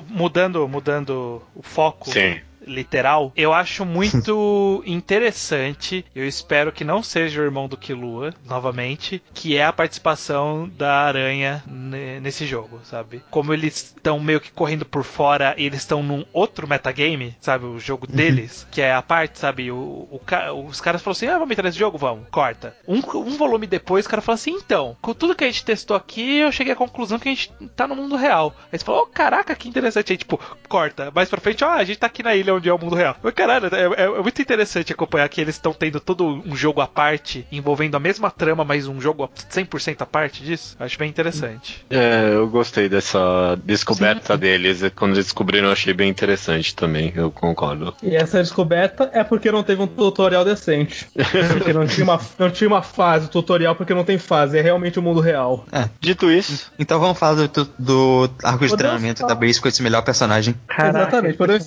mudando, mudando o foco. Sim. Literal, eu acho muito interessante. Eu espero que não seja o irmão do Killua, novamente, que é a participação da aranha ne- nesse jogo, sabe? Como eles estão meio que correndo por fora e eles estão num outro metagame, sabe? O jogo deles, que é a parte, sabe? O, o ca- os caras falaram assim: ah, vamos entrar nesse jogo? Vamos, corta. Um, um volume depois, o cara fala assim: então, com tudo que a gente testou aqui, eu cheguei à conclusão que a gente tá no mundo real. Aí você falou: oh, caraca, que interessante. Aí, tipo, corta. Mais pra frente, ó, a gente tá aqui na ilha onde é o mundo real. Mas, caralho, é, é- é muito interessante acompanhar que eles estão tendo todo um jogo à parte, envolvendo a mesma trama, mas um jogo a 100% à parte disso. Acho bem interessante. É, eu gostei dessa descoberta deles. Quando eles descobriram, eu achei bem interessante também. Eu concordo. E essa descoberta é porque não teve um tutorial decente. Porque não tinha uma, não tinha uma fase tutorial, porque não tem fase. É realmente o mundo real. Dito isso, Então vamos falar do, do arco de treinamento da Base com esse melhor personagem. Caraca, Exatamente. Podemos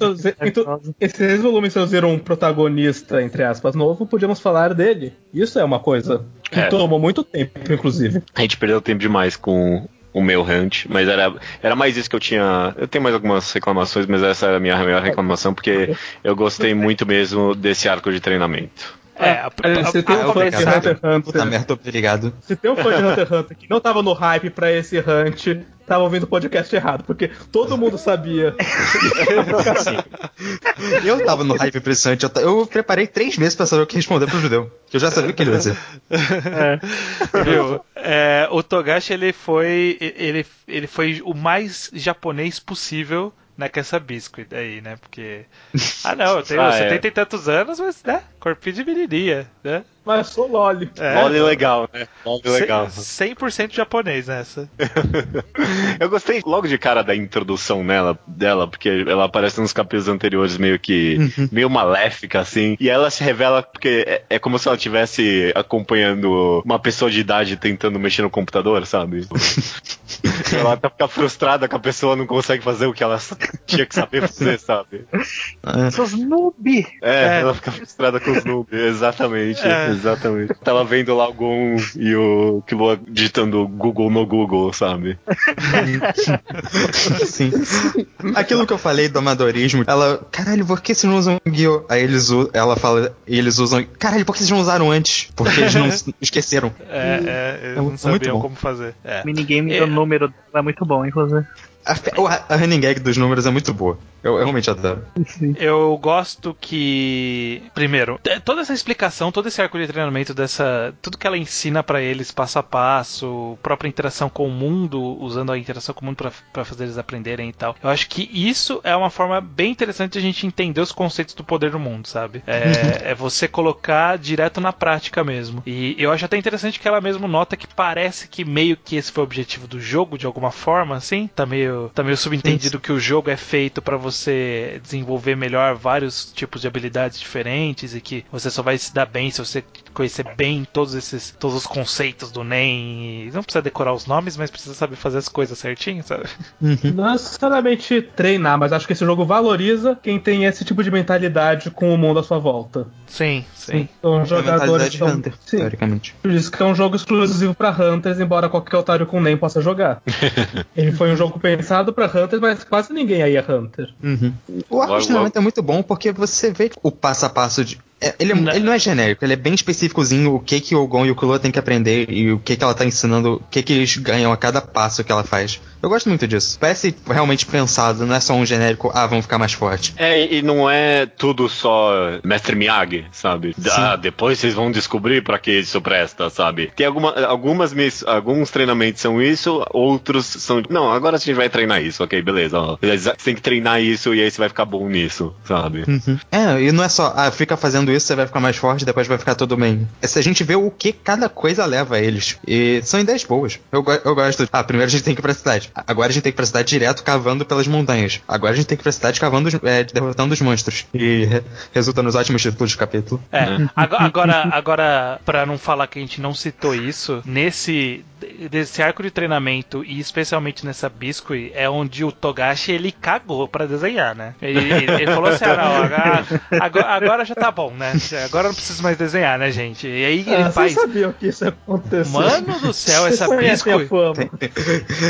introduzir- intro- esses volumes introduziram um protagonista, entre aspas, novo, podíamos falar dele. Isso é uma coisa que É. tomou muito tempo, inclusive. a gente perdeu tempo demais com o meu hunt, mas era, era mais isso que eu tinha. Eu tenho mais algumas reclamações, mas essa era a minha maior reclamação, porque eu gostei muito mesmo desse arco de treinamento. É, a, a, Você tem um fã de. Hunter x Puta Hunter. merda, obrigado. Se tem um fã de Hunter x Hunter que não tava no hype pra esse hunt, tava ouvindo o podcast errado, porque todo mundo sabia. Eu tava no hype impressionante. Eu, ta- eu preparei três meses pra saber o que responder pro judeu. Que eu já sabia o que ele ia dizer. Viu? É, o Togashi ele foi ele, ele foi o mais japonês possível né, com essa biscuit aí, né? Porque ah não, eu tenho Ah, 70 e tantos anos, mas né, corpinho de menininha, né? Mas sou Loli. É, Loli legal, né? Loli legal. 100% japonês nessa. Eu gostei logo de cara da introdução nela, dela, porque ela aparece nos capítulos anteriores meio que meio maléfica, assim. E ela se revela porque é, é como se ela estivesse acompanhando uma pessoa de idade tentando mexer no computador, sabe? ela tá fica frustrada que a pessoa não consegue fazer o que ela tinha que saber fazer, sabe? Ah, Seus noob! É, É. ela fica frustrada com os noobs. Exatamente, É. exatamente. Tava vendo lá o Gon e o Killua digitando Google no Google, sabe? Sim. Aquilo que eu falei do amadorismo, ela, caralho, por que vocês não usam Guio? Aí eles, ela fala, e eles usam, caralho, por que vocês não usaram antes? Porque eles não esqueceram. É, é, eles É não sabiam bom. como fazer. É. O minigame É. do número dela é muito bom, inclusive. A, a running gag dos números é muito boa. Eu, eu realmente adoro. Eu gosto que. Primeiro, toda essa explicação, todo esse arco de treinamento dessa. Tudo que ela ensina pra eles passo a passo, própria interação com o mundo, usando a interação com o mundo pra- pra fazer eles aprenderem e tal. Eu acho que isso é uma forma bem interessante de a gente entender os conceitos do poder do mundo, sabe? É, é você colocar direto na prática mesmo. E eu acho até interessante que ela mesmo nota que parece que meio que esse foi o objetivo do jogo, de alguma forma, assim. Tá meio, tá meio subentendido que o jogo é feito pra você desenvolver melhor vários tipos de habilidades diferentes e que você só vai se dar bem se você conhecer bem todos esses todos os conceitos do NEM. E não precisa decorar os nomes, mas precisa saber fazer as coisas certinho, sabe? Não necessariamente treinar, mas acho que esse jogo valoriza quem tem esse tipo de mentalidade com o mundo à sua volta. Sim, sim. Então, É a jogadores. São... Hunter, Sim, teoricamente. por isso que é um jogo exclusivo pra Hunters, embora qualquer otário com NEM possa jogar. Ele foi um jogo pensado pra Hunters, mas quase ninguém aí é Hunter. Uhum. O de treinamento é muito bom porque você vê o passo a passo de. É, ele, é- Não. ele não é genérico, ele é bem específicozinho o que, que o Gon e o Killua têm que aprender e o que, que ela tá ensinando, o que, que eles ganham a cada passo que ela faz. Eu gosto muito disso. Parece realmente pensado, não é só um genérico, ah, vamos ficar mais forte. É, e não é tudo só Mestre Miyagi, sabe? Ah, depois vocês vão descobrir pra que isso presta, sabe? Tem alguma, algumas miss- alguns treinamentos são isso, outros são. Não, agora a gente vai treinar isso, ok, beleza. Ó. Você tem que treinar isso e aí você vai ficar bom nisso, sabe? É, e não é só, ah, fica fazendo isso, você vai ficar mais forte, depois vai ficar tudo bem. É se a gente vê o que cada coisa leva a eles. E são ideias boas. Eu, go- eu gosto. Ah, primeiro a gente tem que ir pra cidade. Agora a gente tem que ir pra cidade direto cavando pelas montanhas. Agora a gente tem que ir pra cidade cavando, é, derrotando os monstros. E re- resulta nos ótimos títulos de capítulo. É, ago- agora, agora, pra não falar que a gente não citou isso, nesse desse arco de treinamento e especialmente nessa Biscuit, é onde o Togashi ele cagou pra desenhar, né? Ele, ele- falou assim: ah, não, agora, agora, agora já tá bom, né? Agora não preciso mais desenhar, né, gente? E aí ele Ah, faz. Vocês sabiam que isso ia acontecer. Mano do céu, essa Biscuit. fama.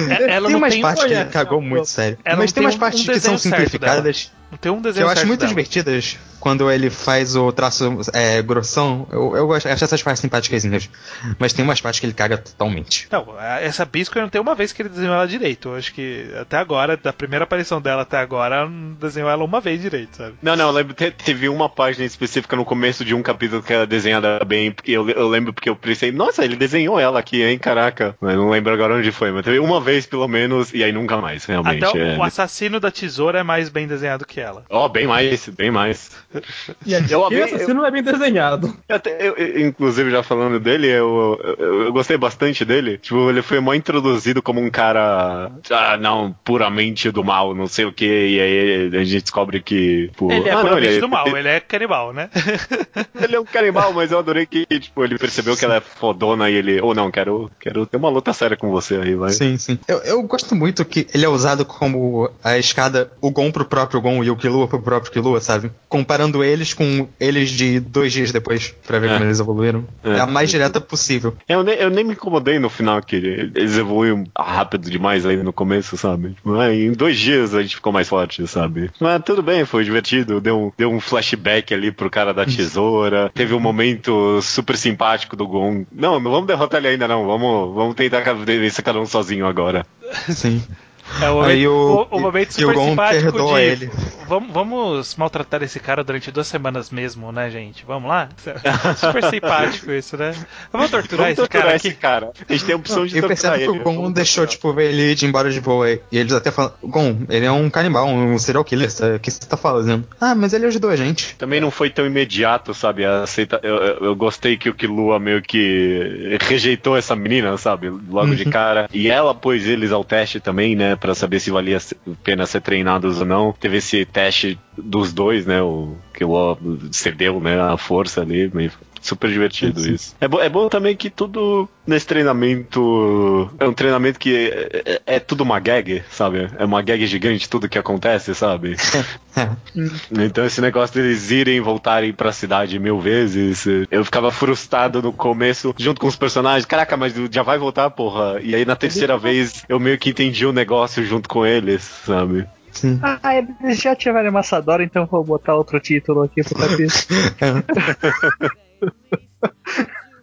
É- ela tem não umas tem, partes que cagou muito sério. Ela Mas tem tem umas um- partes um que são simplificadas. não tem um Que desenho eu acho muito dela. divertidas quando ele faz o traço é, grossão. Eu, eu gosto, acho essas partes simpáticas. Mas tem umas partes que ele caga totalmente. Não, essa Biscuit não tem uma vez que ele desenhou ela direito. Eu acho que até agora, da primeira aparição dela até agora, não desenhou ela uma vez direito, sabe? Não, não, eu lembro, te- teve uma página específica no começo de um capítulo que era desenhada bem. porque Eu, eu lembro porque eu pensei, nossa, ele desenhou ela aqui, hein, caraca. Mas não lembro agora onde foi, mas teve uma vez pelo menos, e aí nunca mais, realmente. Até o, é. o assassino da tesoura é mais bem desenhado que ela. Ó, bem mais, bem mais. E a Eu esse não é bem desenhado. Eu até- eu- eu- inclusive, já falando dele, eu, eu, eu gostei bastante dele. Tipo, ele foi mó introduzido como um cara, ah, não, puramente do mal, não sei o que, e aí a gente descobre que. Tipo, ele é ah, não, puramente ele, do mal, ele é canibal, né? ele é um canibal, mas eu adorei que, tipo, ele percebeu que ela é fodona e ele, ou não, quero, quero ter uma luta séria com você aí, vai. Sim, sim. Eu, eu gosto muito que ele é usado como a escada, o Gon pro próprio Gon e o Killua pro próprio Killua, sabe? Comparando eles com eles de dois dias depois, pra ver É. como eles evoluíram. É. É. a mais direta possível. Eu nem, eu nem me incomodei no final, que eles evoluíram rápido demais aí no começo, sabe? Em dois dias a gente ficou mais forte, sabe? Mas tudo bem, foi divertido. Deu, um- deu um flashback ali pro cara da tesoura. Teve um momento super simpático do Gon. Não, não vamos derrotar ele ainda, não. Vamos, vamos tentar vencer cada um sozinho agora. Sim. É o Aí momento, o- o, o momento o super Gon simpático perdoa de. ele. Vamos, vamos maltratar esse cara durante duas semanas mesmo, né, gente? Vamos lá? Super simpático isso, né? Vamos torturar Vamos esse torturar cara esse cara. A gente tem a opção de Eu torturar percebo que ele. o Gon deixou, tipo, ele ir de embora de boa. E eles até falam, Gon, ele é um canibal, um serial killer, o que você tá fazendo? Ah, mas ele ajudou a gente. Também não foi tão imediato, sabe? Aceita... Eu, eu- eu gostei que o Killua meio que rejeitou essa menina, sabe? Logo de cara. E ela pôs eles ao teste também, né? Pra saber se valia a pena ser treinados ou não. Teve esse teste dos dois, né? O Killua cedeu, né? A força ali. meio- Super divertido Sim. isso. É, bo- é bom também que tudo nesse treinamento é um treinamento que é, é- é tudo uma gag, sabe? É uma gag gigante tudo que acontece, sabe? Então esse negócio deles irem e voltarem pra cidade mil vezes, eu ficava frustrado no começo, junto com os personagens. Caraca, mas já vai voltar, porra. E aí na terceira vez eu meio que entendi o negócio junto com eles, sabe? Sim. Ah, eles já tiveram Massadora, então vou botar outro título aqui pro capítulo.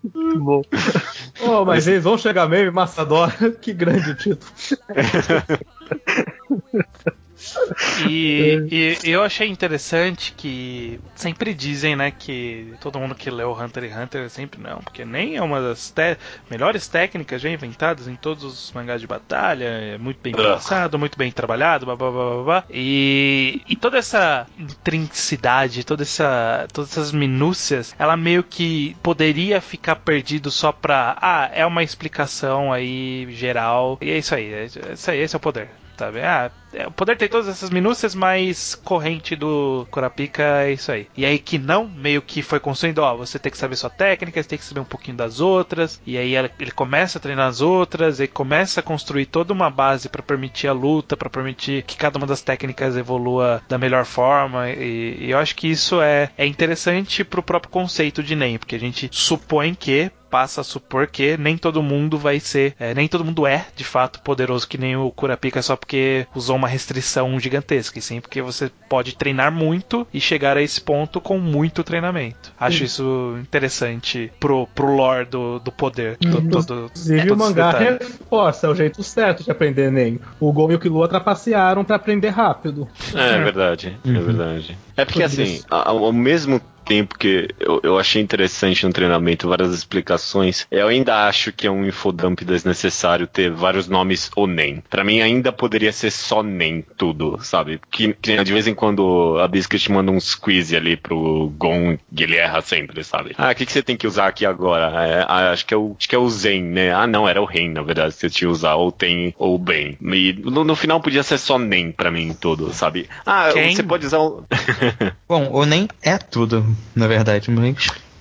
Muito bom. Oh, mas eles vão chegar mesmo em Massadora. que grande título. E, e eu achei interessante que sempre dizem, né, que todo mundo que leu Hunter x Hunter sempre não, porque nem é uma das te- melhores técnicas já inventadas em todos os mangás de batalha, é muito bem Ah. pensado, muito bem trabalhado, blá, blá, blá, blá, blá. E, e toda essa intrinsidade, toda essa, todas essas minúcias, ela meio que poderia ficar perdido só pra, ah, é uma explicação aí geral, e é isso aí, é, é isso aí, esse é o poder. Sabe? Ah, é, o poder tem todas essas minúcias, mas corrente do Kurapika é isso aí. E aí que não, meio que foi construindo, ó, você tem que saber sua técnica, você tem que saber um pouquinho das outras, e aí ele começa a treinar as outras, e começa a construir toda uma base para permitir a luta, para permitir que cada uma das técnicas evolua da melhor forma, e, e eu acho que isso é, é interessante pro próprio conceito de NEM, porque a gente supõe que passa a supor que nem todo mundo vai ser, é, nem todo mundo é de fato poderoso que nem o Kurapika só porque usou uma restrição gigantesca, e sim porque você pode treinar muito e chegar a esse ponto com muito treinamento. Acho Sim. isso interessante pro, pro lore do, do poder. to- todo- Inclusive, o mangá reforça, é o jeito certo de aprender Nen. O Gon e o Killua trapacearam pra aprender rápido. É, é verdade, é Uhum. verdade. É porque Por assim, ao, ao mesmo tempo que eu, eu achei interessante no treinamento várias explicações, eu ainda acho que é um infodump desnecessário ter vários nomes ou nem. Pra mim ainda poderia ser só nem tudo, sabe? Que, que de vez em quando a Biscuit manda uns quiz ali pro Gon e ele erra sempre, sabe? Ah, o que, que você tem que usar aqui agora? É, ah, acho que é o acho que é o Zen, né? Ah, não, era o Ren, na verdade, que você tinha que usar, ou tem ou bem. E no, no final podia ser só nem pra mim tudo, sabe? Ah, Quem? você pode usar o Bom, ou nem é tudo, na verdade, mas.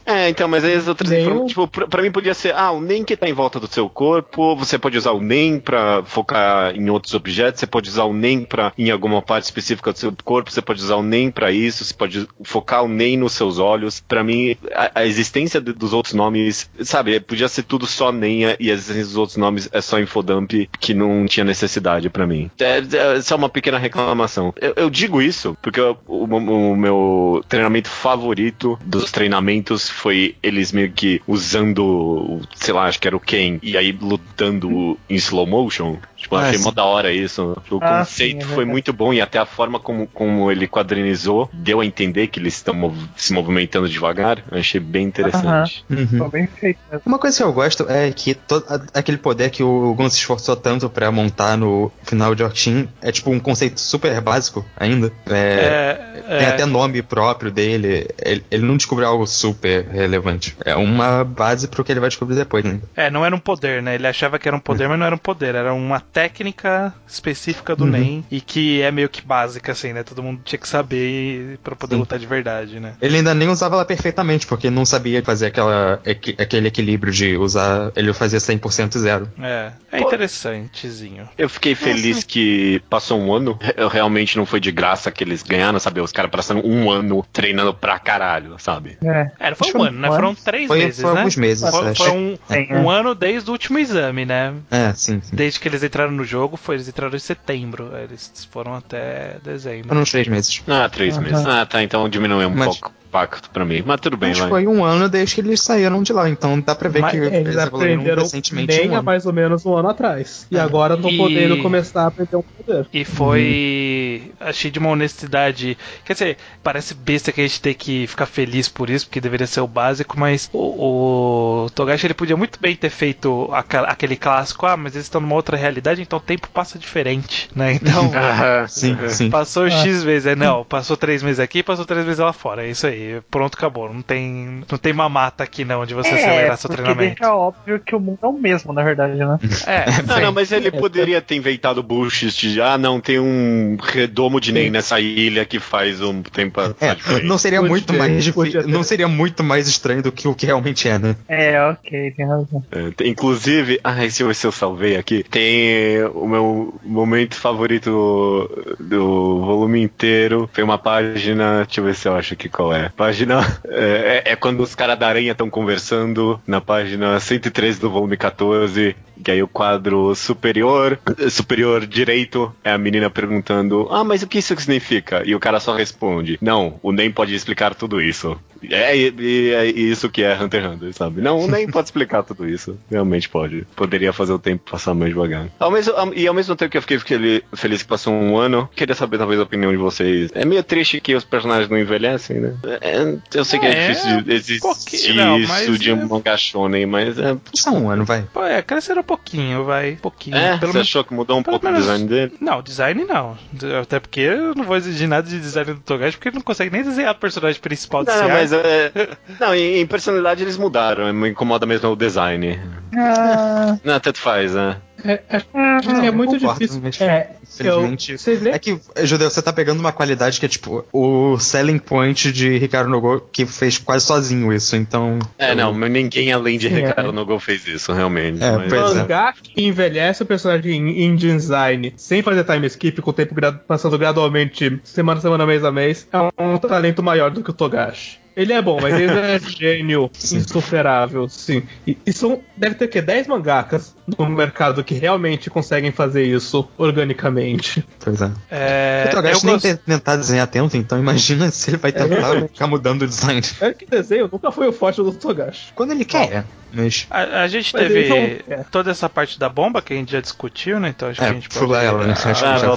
É, então, mas aí as outras Nem informações, tipo, pra, pra mim podia ser, ah, o NEM que tá em volta do seu corpo, você pode usar o NEM pra focar em outros objetos, você pode usar o NEM pra, em alguma parte específica do seu corpo, você pode usar o NEM pra isso, você pode focar o NEM nos seus olhos. Pra mim, a, a existência de- dos outros nomes, sabe, podia ser tudo só NEM e a existência dos outros nomes é só infodump que não tinha necessidade pra mim. É, é só uma pequena reclamação. Eu, eu digo isso porque eu- o, o meu treinamento favorito dos treinamentos foi eles meio que usando, sei lá, acho que era o Ken, e aí lutando em slow motion. Tipo, Ah, achei sim. mó da hora isso. O Ah, conceito sim, é foi muito bom e até a forma como, como ele quadrinizou deu a entender que eles estão mov- se movimentando devagar. Eu achei bem interessante. Uhum. Bem feito mesmo. Uma coisa que eu gosto é que to- a- aquele poder que o Gon se esforçou tanto pra montar no final de Orchin é tipo um conceito super básico ainda. É, É, Tem é, até nome próprio dele. Ele, ele não descobriu algo super relevante. É uma base pro que ele vai descobrir depois, né? é, não era um poder, né? Ele achava que era um poder, mas não era um poder. Era uma técnica específica do Uhum. NEM e que é meio que básica, assim, né? Todo mundo tinha que saber pra poder Sim. lutar de verdade, né? Ele ainda nem usava ela perfeitamente, porque não sabia fazer aquela, aquele equilíbrio de usar. Ele fazia 100% zero. É, é Pô. interessantezinho. Eu fiquei feliz que passou um ano. Eu realmente não foi de graça que eles ganharam, sabe? Os caras passaram um ano treinando pra caralho, sabe? É. É, não foi Acho um ano, né? Foram três Foi, meses, foi né? alguns meses, Foi, acho. foi um, Sim, é. um ano desde o último exame, né? É, sim, sim. Desde que eles entraram no jogo, foi, eles entraram em setembro. Eles foram até dezembro. Foram uns três meses. Ah, três Aham. meses. Ah, tá. Então diminuiu um Mas- pouco o pacto pra mim. Mas tudo bem, Mas vai. foi um ano desde que eles saíram de lá, então dá pra ver Mas que Eles evoluíram aprenderam recentemente nem um há ano. mais ou menos um ano atrás. E agora estão E- podendo começar a aprender um poder. E foi. Achei de uma honestidade. Quer dizer, parece besta que a gente tem que ficar feliz por isso, porque deveria ser o básico, mas o, o Togashi ele podia muito bem ter feito aquele clássico, ah, mas eles estão numa outra realidade, então o tempo passa diferente, né? Então. Ah, Sim, sim. Passou X vezes, é não, passou três meses aqui, passou três meses lá fora, é isso aí, pronto, acabou. Não tem, não tem mamata aqui não de você acelerar seu É, treinamento. deixa óbvio que o mundo é o mesmo, na verdade, né? É, Não, não, mas ele poderia ter inventado bullshit de, ah, não, tem um redomo de Ney nessa ilha que faz um tempo É, não seria muito ter, mais não seria muito mais estranho do que o que realmente é, né? É, ok, tem razão. É, tem- inclusive, ah, esse eu, esse eu salvei aqui. Tem o meu momento favorito do volume inteiro. Foi uma página, deixa eu ver se eu acho aqui qual é. Página é, é- é quando os caras da aranha estão conversando na página 103 do volume 14. Que aí o quadro superior, superior direito, é a menina perguntando: Ah, mas o que isso significa? E o cara só responde: Não, o Nem pode explicar tudo isso. É, e- e é isso que é Hunter x Hunter, sabe? Não, o Nem pode explicar tudo isso. Realmente pode. Poderia fazer o tempo passar mais devagar. Ao mesmo, ao- e ao mesmo tempo que eu fiquei fel- feliz que passou um ano, queria saber talvez a opinião de vocês. É meio triste que os personagens não envelhecem, né? É, eu sei que é, É, difícil de existir não, isso de é- um mangá shonen, mas é. Só um ano, vai. Pô, é, cresceram pouquinho, vai. Um pouquinho. É, Pelo você menos- achou que mudou um pelo pouco o menos- design dele? Não, design não. Até porque eu não vou exigir nada de design do Togashi, porque ele não consegue nem desenhar o personagem principal desse Não, mas é. Não, em, em personalidade eles mudaram, me incomoda mesmo o design. Ah, Não, tanto faz, né? É, é- Não, é muito concordo, difícil. mas É, eu, Infelizmente. lembram? É que, Judeu, você tá pegando uma qualidade que é tipo o selling point de Ricardo Nogo, que fez quase sozinho isso, então. É, não, mas ninguém além de Sim, Ricardo é. Nogol fez isso, realmente. É, mas- pois é. mangá que envelhece o personagem em, em design sem fazer time skip, com o tempo passando gradualmente semana a semana, mês a mês, é um talento maior do que o Togashi. Ele é bom, mas ele é gênio insuperável, sim. E, e são. Deve ter o quê? 10 mangakas no mercado que realmente conseguem fazer isso organicamente. Pois é. É, o Togashi eu nem gosto- tem tentar desenhar tanto, então imagina se ele vai tentar realmente. ficar mudando o design. É que desenho nunca foi o forte do Togashi. Quando ele quer, mas. A, a gente Mas teve é. toda essa parte da bomba que a gente já discutiu, né? Então acho que É, a gente pode ela, né? ah, Acho que Ah, já-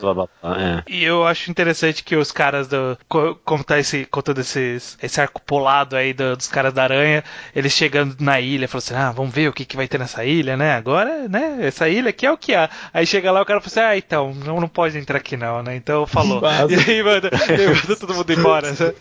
blá, blá, é. E eu acho interessante que os caras do. tá esse, contando esses, esse arco polado aí do- dos caras da aranha, eles chegando na ilha, falando assim: ah, vamos ver o que, que vai ter nessa ilha, né? Agora, né? Essa ilha aqui é o que há. Aí chega lá o cara fala assim: ah, então, não, não pode entrar aqui não, né? Então falou. E aí manda, e manda todo mundo embora. né?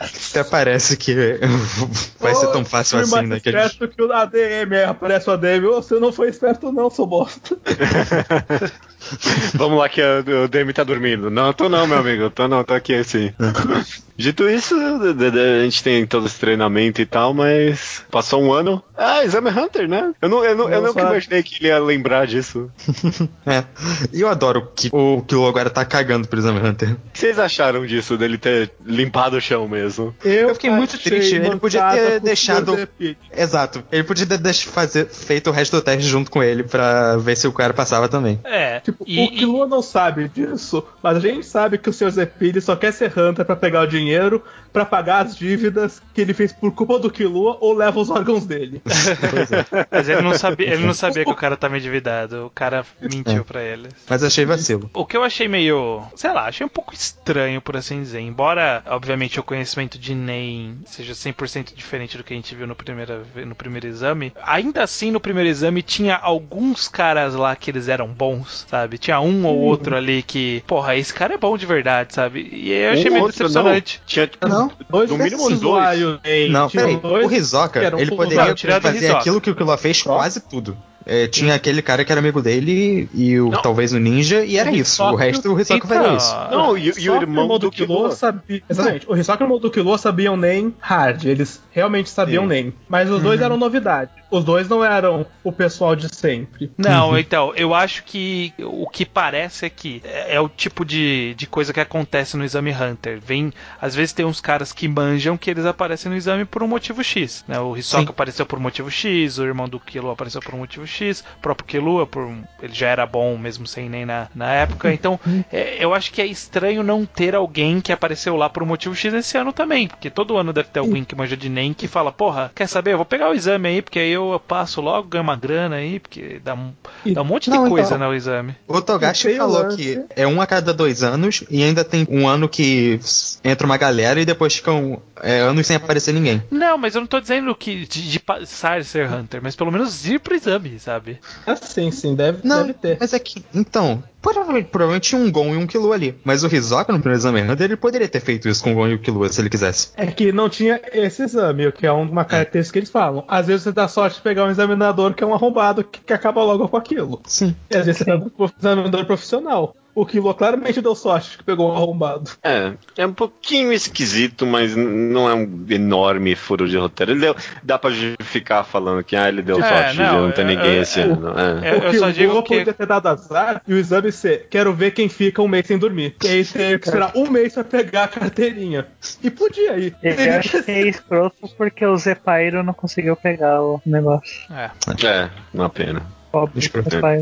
Até parece que vai ser tão fácil assim, mais né? Que a gente... esperto que o ADM, aparece o ADM. Você não foi esperto, não, seu bosta. Vamos lá que o Demi tá dormindo. Não, tô não, meu amigo. Tô não, tô aqui assim. Dito isso, a gente tem todo esse treinamento e tal, mas passou um ano. Ah, Exame Hunter, né? Eu, não, eu, não, eu Não nunca imaginei que ele ia lembrar disso. É. E eu adoro que o Kilo agora tá cagando pro Exame Hunter. O que vocês acharam disso, dele ter limpado o chão mesmo? Eu fiquei muito triste, ele podia ter deixado-. Exato. Ele podia ter fazer, feito o resto do teste junto com ele pra ver se o cara passava também. É. Tipo, e, o Killua não sabe disso, mas a gente sabe que o Sr. Zepid só quer ser Hunter pra pegar o dinheiro, pra pagar as dívidas que ele fez por culpa do Killua ou leva os órgãos dele. Mas ele não sabia, ele não sabia que o cara tava endividado. O cara mentiu pra ele. Mas achei vacilo. O que eu achei meio, sei lá, achei um pouco estranho, por assim dizer. Embora, obviamente, o conhecimento de NEM seja 100% diferente do que a gente viu no primeiro, no primeiro exame, ainda assim, no primeiro exame, tinha alguns caras lá que eles eram bons, sabe? Tinha um ou outro ali que, porra, esse cara é bom de verdade, sabe? E eu achei Um meio outro, decepcionante. Não. Tinha tipo, Não. Dois no mínimo dois. usuários, hein? Não, peraí. dois O eram ele poderia. O fazer Hisoka. aquilo que o Killua fez Só? quase tudo. É, tinha aquele cara que era amigo dele e o, Não. talvez o ninja, e era O isso. O resto o Hisoka Então, faria isso. Não, e, e o irmão do Killua Killua. sabia. Exatamente. O Hisoka e o irmão do Killua sabiam nem hard. Eles realmente sabiam Sim. nem. Mas os dois eram novidade. Os dois não eram o pessoal de sempre. Não, então, eu acho que o que parece é que é é o tipo de, de coisa que acontece no exame Hunter. Vem, às vezes tem uns caras que manjam que eles aparecem no exame por um motivo X. Né? O Hisoka Sim. apareceu por um motivo X, o irmão do Killua apareceu por um motivo X, o próprio Killua, por um- ele já era bom mesmo sem nem na, na época. Então, é, eu acho que é estranho não ter alguém que apareceu lá por um motivo X esse ano também. Porque todo ano deve ter alguém que manja de NEM que fala, porra, quer saber? Eu vou pegar o exame aí, porque aí eu passo logo, ganho uma grana aí, porque dá um, dá um monte Não, de coisa então. no exame. O Togashi falou lance. que é um a cada dois anos e ainda tem um ano que entra uma galera e depois ficam é, anos sem aparecer ninguém. Não, mas eu não tô dizendo que de, de passar ser Hunter, mas pelo menos ir pro exame, sabe? Ah, sim, sim, deve, Não, deve ter. mas é que. Então, provavelmente, um Gon e um Killua ali. Mas o Hisoka no primeiro exame Hunter, ele poderia ter feito isso com o Gon e o Killua se ele quisesse. É que não tinha esse exame, o que é uma característica que eles falam. Às vezes você dá sorte de pegar um examinador que é um arrombado que, que acaba logo com aquilo. Sim. E às vezes você pega um examinador profissional. O Kilo claramente deu sorte que pegou um arrombado. É, é um pouquinho esquisito, mas não é um enorme furo de roteiro. Ele deu, dá pra justificar falando que ah, ele deu É, sorte não, de não ter é, ninguém é, esse é, ano. É. Eu- o eu só Kilo digo que- podia ter dado azar e o exame ser, quero ver quem fica um mês sem dormir. E aí teve que esperar um mês pra pegar a carteirinha. E podia ir. Eu acho que é escroto porque o Zepairo não conseguiu pegar o negócio. É. É, uma pena. Pobre.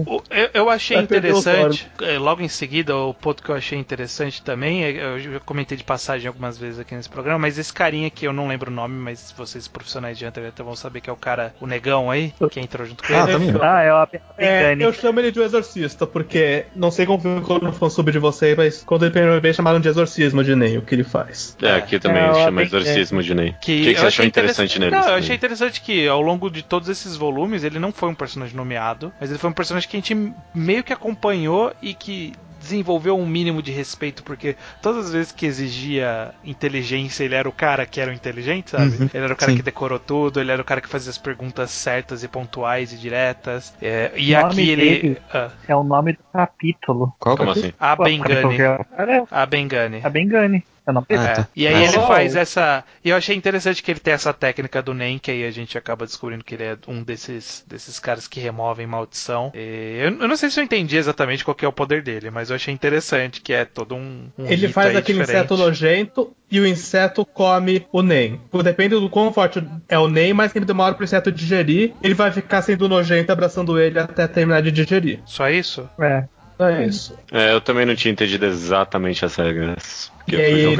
O- Eu, eu achei Vai o interessante, eh, logo em seguida, o ponto que eu achei interessante também, é- eu já comentei de passagem algumas vezes aqui nesse programa, mas esse carinha que eu não lembro o nome, mas vocês profissionais de Hunter vão saber que é o cara, o negão aí, que entrou junto com Ah, ele. também. Ah, é o É, eu chamo ele de exorcista, porque não sei como ficou no fansub de vocês, mas quando ele primeiro vez chamaram de exorcismo de Ney, o que ele faz. É, aqui também É, chama exorcismo de Ney. O Que, que, que eu você achou achei interessante nele? assim? Não, eu achei interessante que ao longo de todos esses volumes ele não foi um personagem nomeado, mas ele foi um personagem que a gente meio que acompanhou e que desenvolveu um mínimo de respeito, porque todas as vezes que exigia inteligência, ele era o cara que era o inteligente, sabe? Uhum, ele era o cara sim. que decorou tudo, ele era o cara que fazia as perguntas certas e pontuais e diretas. É, e aqui ele. Ah, É o nome do capítulo. Qual Como que é? assim? a. Cara, A Bengani. A Bengani. Eu não tá. E aí ele faz essa. E eu achei interessante que ele tem essa técnica do NEM, que aí a gente acaba descobrindo que ele é um desses, desses caras que removem maldição. E eu, eu não sei se eu entendi exatamente qual que é o poder dele, mas eu achei interessante que é todo um. um Ele faz aí aquele diferente. inseto nojento e o inseto come o NEM. Depende do quão forte é o NEM, mais tempo demora pro inseto digerir, ele vai ficar sendo nojento abraçando ele até terminar de digerir. Só isso? É. É isso. É, eu também não tinha entendido exatamente as regras. Que E aí,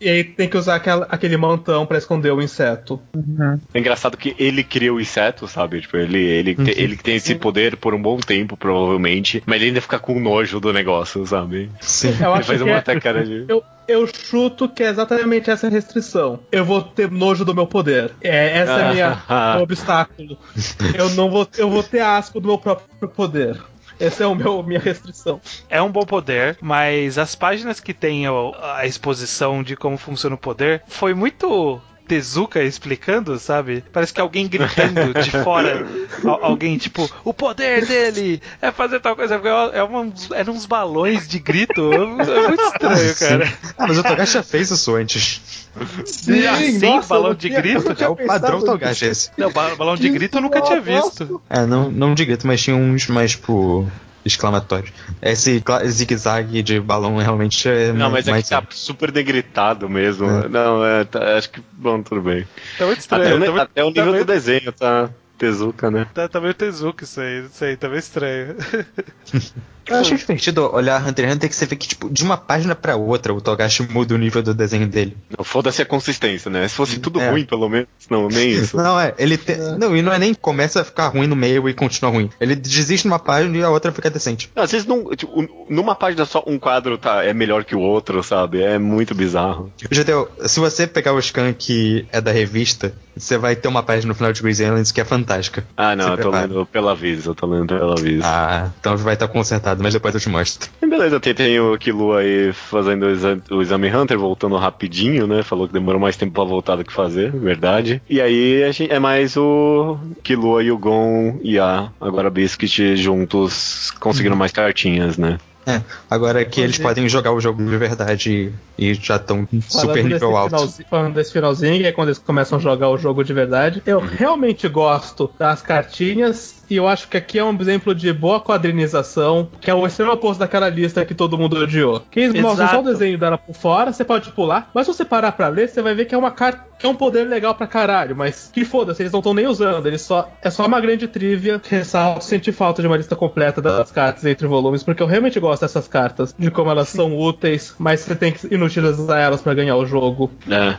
e aí tem que usar aquela- aquele montão pra esconder o inseto. Uhum. É engraçado que ele cria o inseto, sabe? Tipo, ele, ele, te- ele tem esse poder por um bom tempo, provavelmente, mas ele ainda fica com nojo do negócio, sabe? Sim. Eu Ele acho faz que uma é- até cara de. Eu, eu chuto que é exatamente essa restrição. Eu vou ter nojo do meu poder. É, essa é a minha, Ah. obstáculo. Eu não vou, eu vou ter asco do meu próprio poder. Essa é meu minha restrição. É um bom poder, mas as páginas que tem a exposição de como funciona o poder foi muito. Tezuka explicando, sabe? Parece que alguém gritando de fora. Al- alguém, tipo, o poder dele é fazer tal coisa. É, é uma, eram uns balões de grito. É muito estranho, cara. Ah, mas o Togashi já fez isso antes. Sim, assim, nossa, balão de tinha- grito? É o padrão pensado Togashi esse. Não, ba- balão de Que grito eu nunca tinha visto. É, não, não de grito, mas tinha uns mais, tipo, exclamatórios. Esse zigue-zague de balão realmente é Não, mas é mais... que tá super negritado mesmo. É. Não, é, tá- acho que. Bom, tudo bem. Tá muito Até, estranho. o, tá, até o nível tá do meio- desenho tá Tezuka, né? Tá, tá meio Tezuka isso aí, isso aí, tá meio estranho. Eu acho divertido olhar Hunter x Hunter que você vê que, tipo, de uma página pra outra o Togashi muda o nível do desenho dele. Não, Foda-se a consistência, né? Se fosse tudo É. ruim, pelo menos. Não, nem isso. Não, é, ele tem. Não, e não é nem começa a ficar ruim no meio e continua ruim. Ele desiste numa página e a outra fica decente. Às vezes, num, tipo, numa página só, um quadro tá, é melhor que o outro, sabe? É muito bizarro. Judeu, se você pegar o scan que é da revista, você vai ter uma página no final de Grease Islands que é fantástica. Ah, não, eu tô lendo pela Visa, eu tô lendo pela Visa. Ah, então vai estar consertado, mas depois eu te mostro. Beleza, tem, tem o Killua aí fazendo o exame, Hunter, voltando rapidinho, né? Falou que demorou mais tempo pra voltar do que fazer, verdade. E aí a gente, é mais o Killua e o Gon e a agora Biscuit juntos conseguiram mais cartinhas, né? É, agora que eles é. podem jogar o jogo de verdade e já estão super nível desse alto. finalzinho- falando desse finalzinho, que é quando eles começam a jogar o jogo de verdade. Eu realmente gosto das cartinhas. E eu acho que aqui é um exemplo de boa quadrinização, que é o extremo oposto daquela lista que todo mundo odiou. Que eles mostram só o desenho dela por fora, você pode pular, mas se você parar pra ler, você vai ver que é uma carta que é um poder legal pra caralho, mas que foda-se, eles não estão nem usando, eles só é só uma grande trivia. Ressalto, senti falta de uma lista completa das cartas entre volumes, porque eu realmente gosto dessas cartas, de como elas são úteis, mas você tem que inutilizar elas pra ganhar o jogo. É.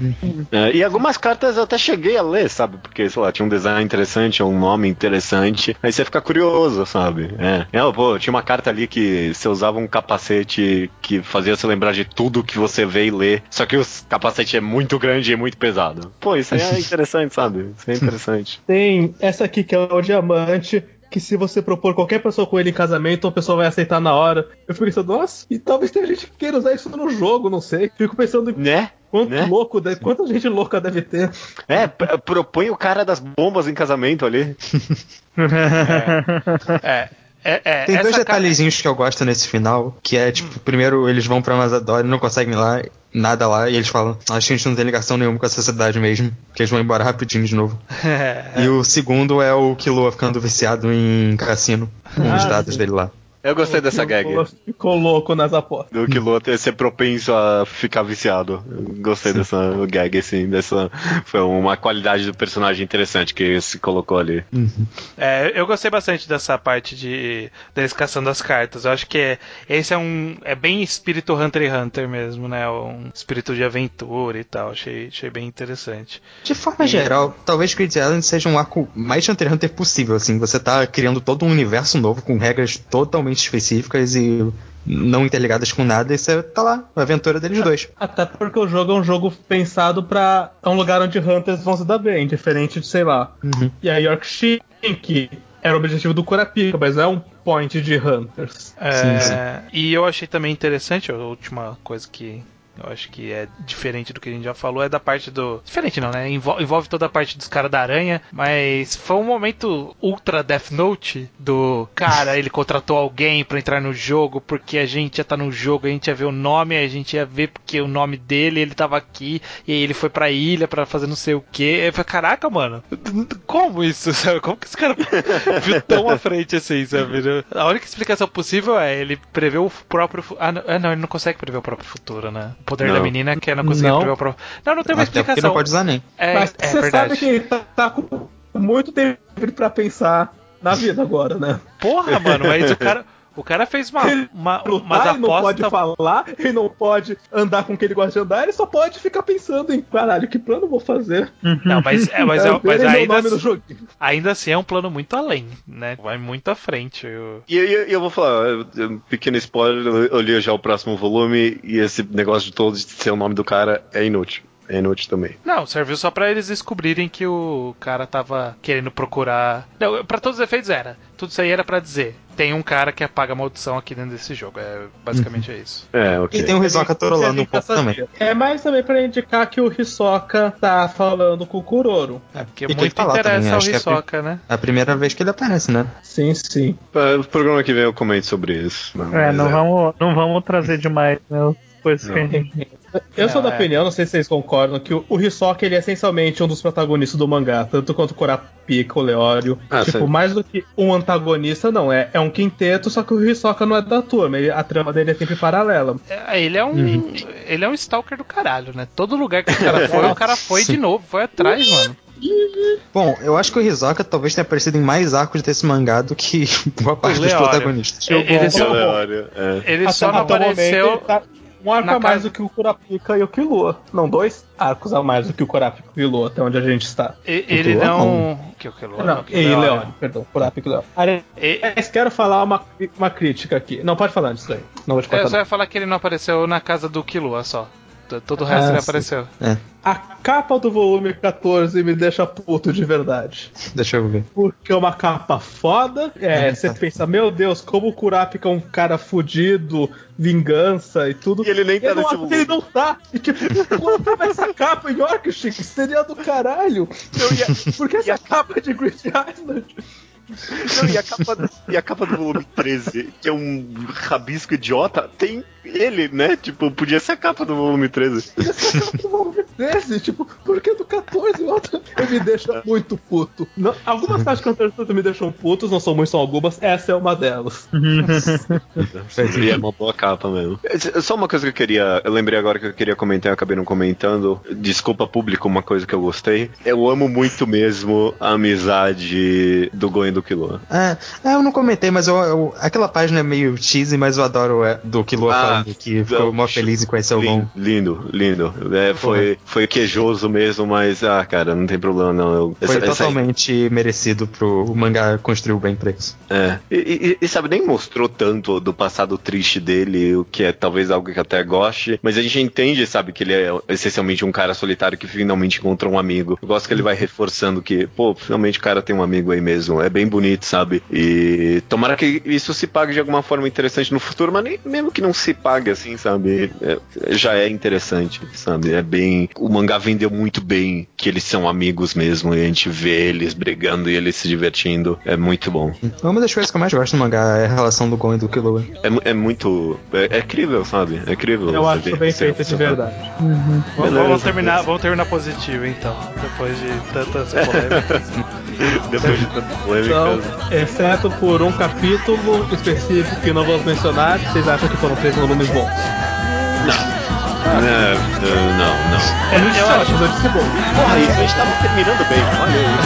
É, e algumas cartas eu até cheguei a ler, sabe? Porque, sei lá, tinha um design interessante, um nome interessante. Aí você fica curioso, sabe? É. É, pô, tinha uma carta ali que você usava um capacete que fazia você lembrar de tudo que você vê e lê. Só que o capacete é muito grande e muito pesado. Pô, isso aí é interessante, sabe? Isso é interessante. Tem essa aqui que é o diamante. Que se você propor qualquer pessoa com ele em casamento, a pessoa vai aceitar na hora. Eu fico pensando, nossa, e talvez tenha gente que queira usar isso no jogo, não sei. Fico pensando Né? Quanto Né? louco, deve- quanta gente louca deve ter. É, propõe o cara das bombas em casamento ali. É. É, é, Tem essa dois detalhezinhos que eu gosto nesse final, que é, tipo, primeiro eles vão pra Mazador e não conseguem lá, nada lá, e eles falam, acho que a gente não tem ligação nenhuma com essa cidade mesmo, que eles vão embora rapidinho de novo. É, E o segundo é o Killua ficando viciado em cassino, com os Ah, dados sim. dele lá. Eu gostei dessa gag. Ficou- louco nas apostas. Do Kilo ter ser propenso a ficar viciado. Eu gostei dessa gag, assim, dessa. Foi uma qualidade do personagem interessante que se colocou ali. É, eu gostei bastante dessa parte de deles caçando as cartas. Eu acho que é, esse é um. É bem espírito Hunter x Hunter mesmo, né? Um espírito de aventura e tal. Achei, achei bem interessante. De forma geral, talvez Great Island seja um arco mais Hunter x Hunter possível, assim. Você tá criando todo um universo novo com regras totalmente específicas e não interligadas com nada, e você tá lá, a aventura deles dois. Até porque o jogo é um jogo pensado pra. É um lugar onde Hunters vão se dar bem, diferente de, sei lá. E a Yorkshire, que era o objetivo do Kurapika, mas não é um point de Hunters. É, Sim, sim. E eu achei também interessante, a última coisa que Eu acho que é diferente do que a gente já falou. É da parte do. Diferente não, né? Envol- Envolve toda a parte dos caras da aranha. Mas foi um momento ultra Death Note do cara, ele contratou alguém pra entrar no jogo porque a gente ia estar no jogo, a gente ia ver o nome, a gente ia ver porque o nome dele, ele tava aqui, e aí ele foi pra ilha pra fazer não sei o que. Eu falei, caraca, mano, como isso? Sabe? Como que esse cara viu tão à frente assim, sabe? A única explicação possível é ele prever o próprio. Ah, ah, não, ele não consegue prever o próprio futuro, né? O poder Não. da menina é que não consegue Não. prever o próprio. Não, não tem uma Até explicação. não pode usar nem. É, Mas é você verdade. sabe que ele tá, tá com muito tempo pra pensar na vida agora, né? Porra, mano, mas o cara. O cara fez uma, Ele uma, Lutar, ele não pode falar, ele não pode andar com quem ele gosta de andar, ele só pode ficar pensando em caralho, que plano eu vou fazer? Não, mas, é, mas, é, Eu mas verei meu ainda, joguinho. ainda assim é um plano muito além, né? Vai muito à frente. Eu- E eu, eu- eu vou falar, um pequeno spoiler, eu- li já o próximo volume e esse negócio de todos ser o nome do cara é inútil. É inútil também. Não, serviu só pra eles descobrirem que o cara tava querendo procurar. Não, pra todos os efeitos era. Tudo isso aí era pra dizer. Tem um cara que apaga a maldição aqui dentro desse jogo. É, basicamente é isso. É, ok. E tem o Hisoka trolando um pouco também. É mais também pra indicar que o Hisoka tá falando com o Kuroro. É, Porque e muito interessa também, ao acho é Hisoka, né? a primeira vez que ele aparece, né? Sim, sim. Ah, No programa que vem eu comento sobre isso. É, Mas não, Vamos, não vamos trazer demais, né? as Coisas que a Não. gente. Eu sou da é. opinião, não sei se vocês concordam, que o, o Hisoka ele é essencialmente um dos protagonistas do mangá, tanto quanto o Kurapika, o Leório. Ah, tipo, sim. mais do que um antagonista, não. É, é um quinteto, só que o Hisoka não é da turma. ele- a trama dele é sempre paralela. É, ele é um. Ele é um stalker do caralho, né? Todo lugar que o cara foi, o cara foi de novo, foi atrás, mano. Bom, eu acho que o Hisoka talvez tenha aparecido em mais arcos desse mangá do que boa parte dos protagonistas. É, Ele É, só, é. ele só não momento, apareceu. ele tá um arco a mais casa- do que o Kurapika e o Killua. Não, dois arcos a mais do que o Kurapika e o Killua, até onde a gente está. e- Ele Killua, não. Que o Killua, Não, que e Leório. Leório, perdão, Kurapika e Leório. E- Aliás, quero falar uma, uma crítica aqui. Não, pode falar disso aí. Não vou te Eu cortar. só ia falar que ele não apareceu na casa do Killua só. Todo o Ah, resto ele sim. apareceu. A capa do volume 14 me deixa puto de verdade. Deixa eu ver. Porque é uma capa foda. É, Ah, você tá. pensa, meu Deus, como o Kurapika é um cara fudido, vingança e tudo. E ele nem tá Ele não, nesse ele volume. não tá. E tipo, quando tava essa capa em Yorkshire, seria do caralho. Eu ia- Porque essa capa é de Great Island. Não, e, a capa do, e a capa do volume 13, que é um rabisco idiota, tem ele, né? Tipo, podia ser a capa do volume 13. Essa capa do volume 13, tipo, por que do 14? Outra? Eu me deixa muito puto. Não, algumas x Hunter me deixam putos, não são muitas, são algumas. Essa é uma delas. E é uma boa capa mesmo. Só uma coisa que eu queria. Eu lembrei agora que eu queria comentar e acabei não comentando. Desculpa, público, uma coisa que eu gostei. Eu amo muito mesmo a amizade do Goen e do Killua. É, é, eu não comentei, mas eu, eu- aquela página é meio cheesy, mas eu adoro é, do Killua Ah, falando que ficou mó feliz em conhecer o Gon. Lindo, lindo. lindo. É, foi, foi quejoso mesmo, mas, ah, cara, não tem problema não. Eu, Foi essa- essa- totalmente merecido pro mangá construir bem pra isso. É. E, e- e, sabe, nem mostrou tanto do passado triste dele, o que é talvez algo que até goste, mas a gente entende, sabe, que ele é essencialmente um cara solitário que finalmente encontrou um amigo. Eu gosto que ele vai reforçando que, pô, finalmente o cara tem um amigo aí mesmo. É bem bonito, sabe? E tomara que isso se pague de alguma forma interessante no futuro, mas nem, mesmo que não se pague assim, sabe? É- já é interessante, sabe? É bem. O mangá vendeu muito bem que eles são amigos mesmo, e a gente vê eles brigando e eles se divertindo. É muito bom. Uma das coisas que eu mais gosto no mangá é a relação do Gon e do Killua. É, é muito. É, é incrível, sabe? É incrível. Eu acho bem feito de verdade. Vamos, Beleza, vamos terminar, beleza. vamos terminar positivo então, depois de tantas polêmicas. Depois de tanta polêmica. Então, exceto por um capítulo específico que não vamos mencionar, vocês acham que foram três volumes bons? É, é, não, não. É muito eu acho- mas eu disse bom. Porra, isso a gente tava terminando bem. Olha aí.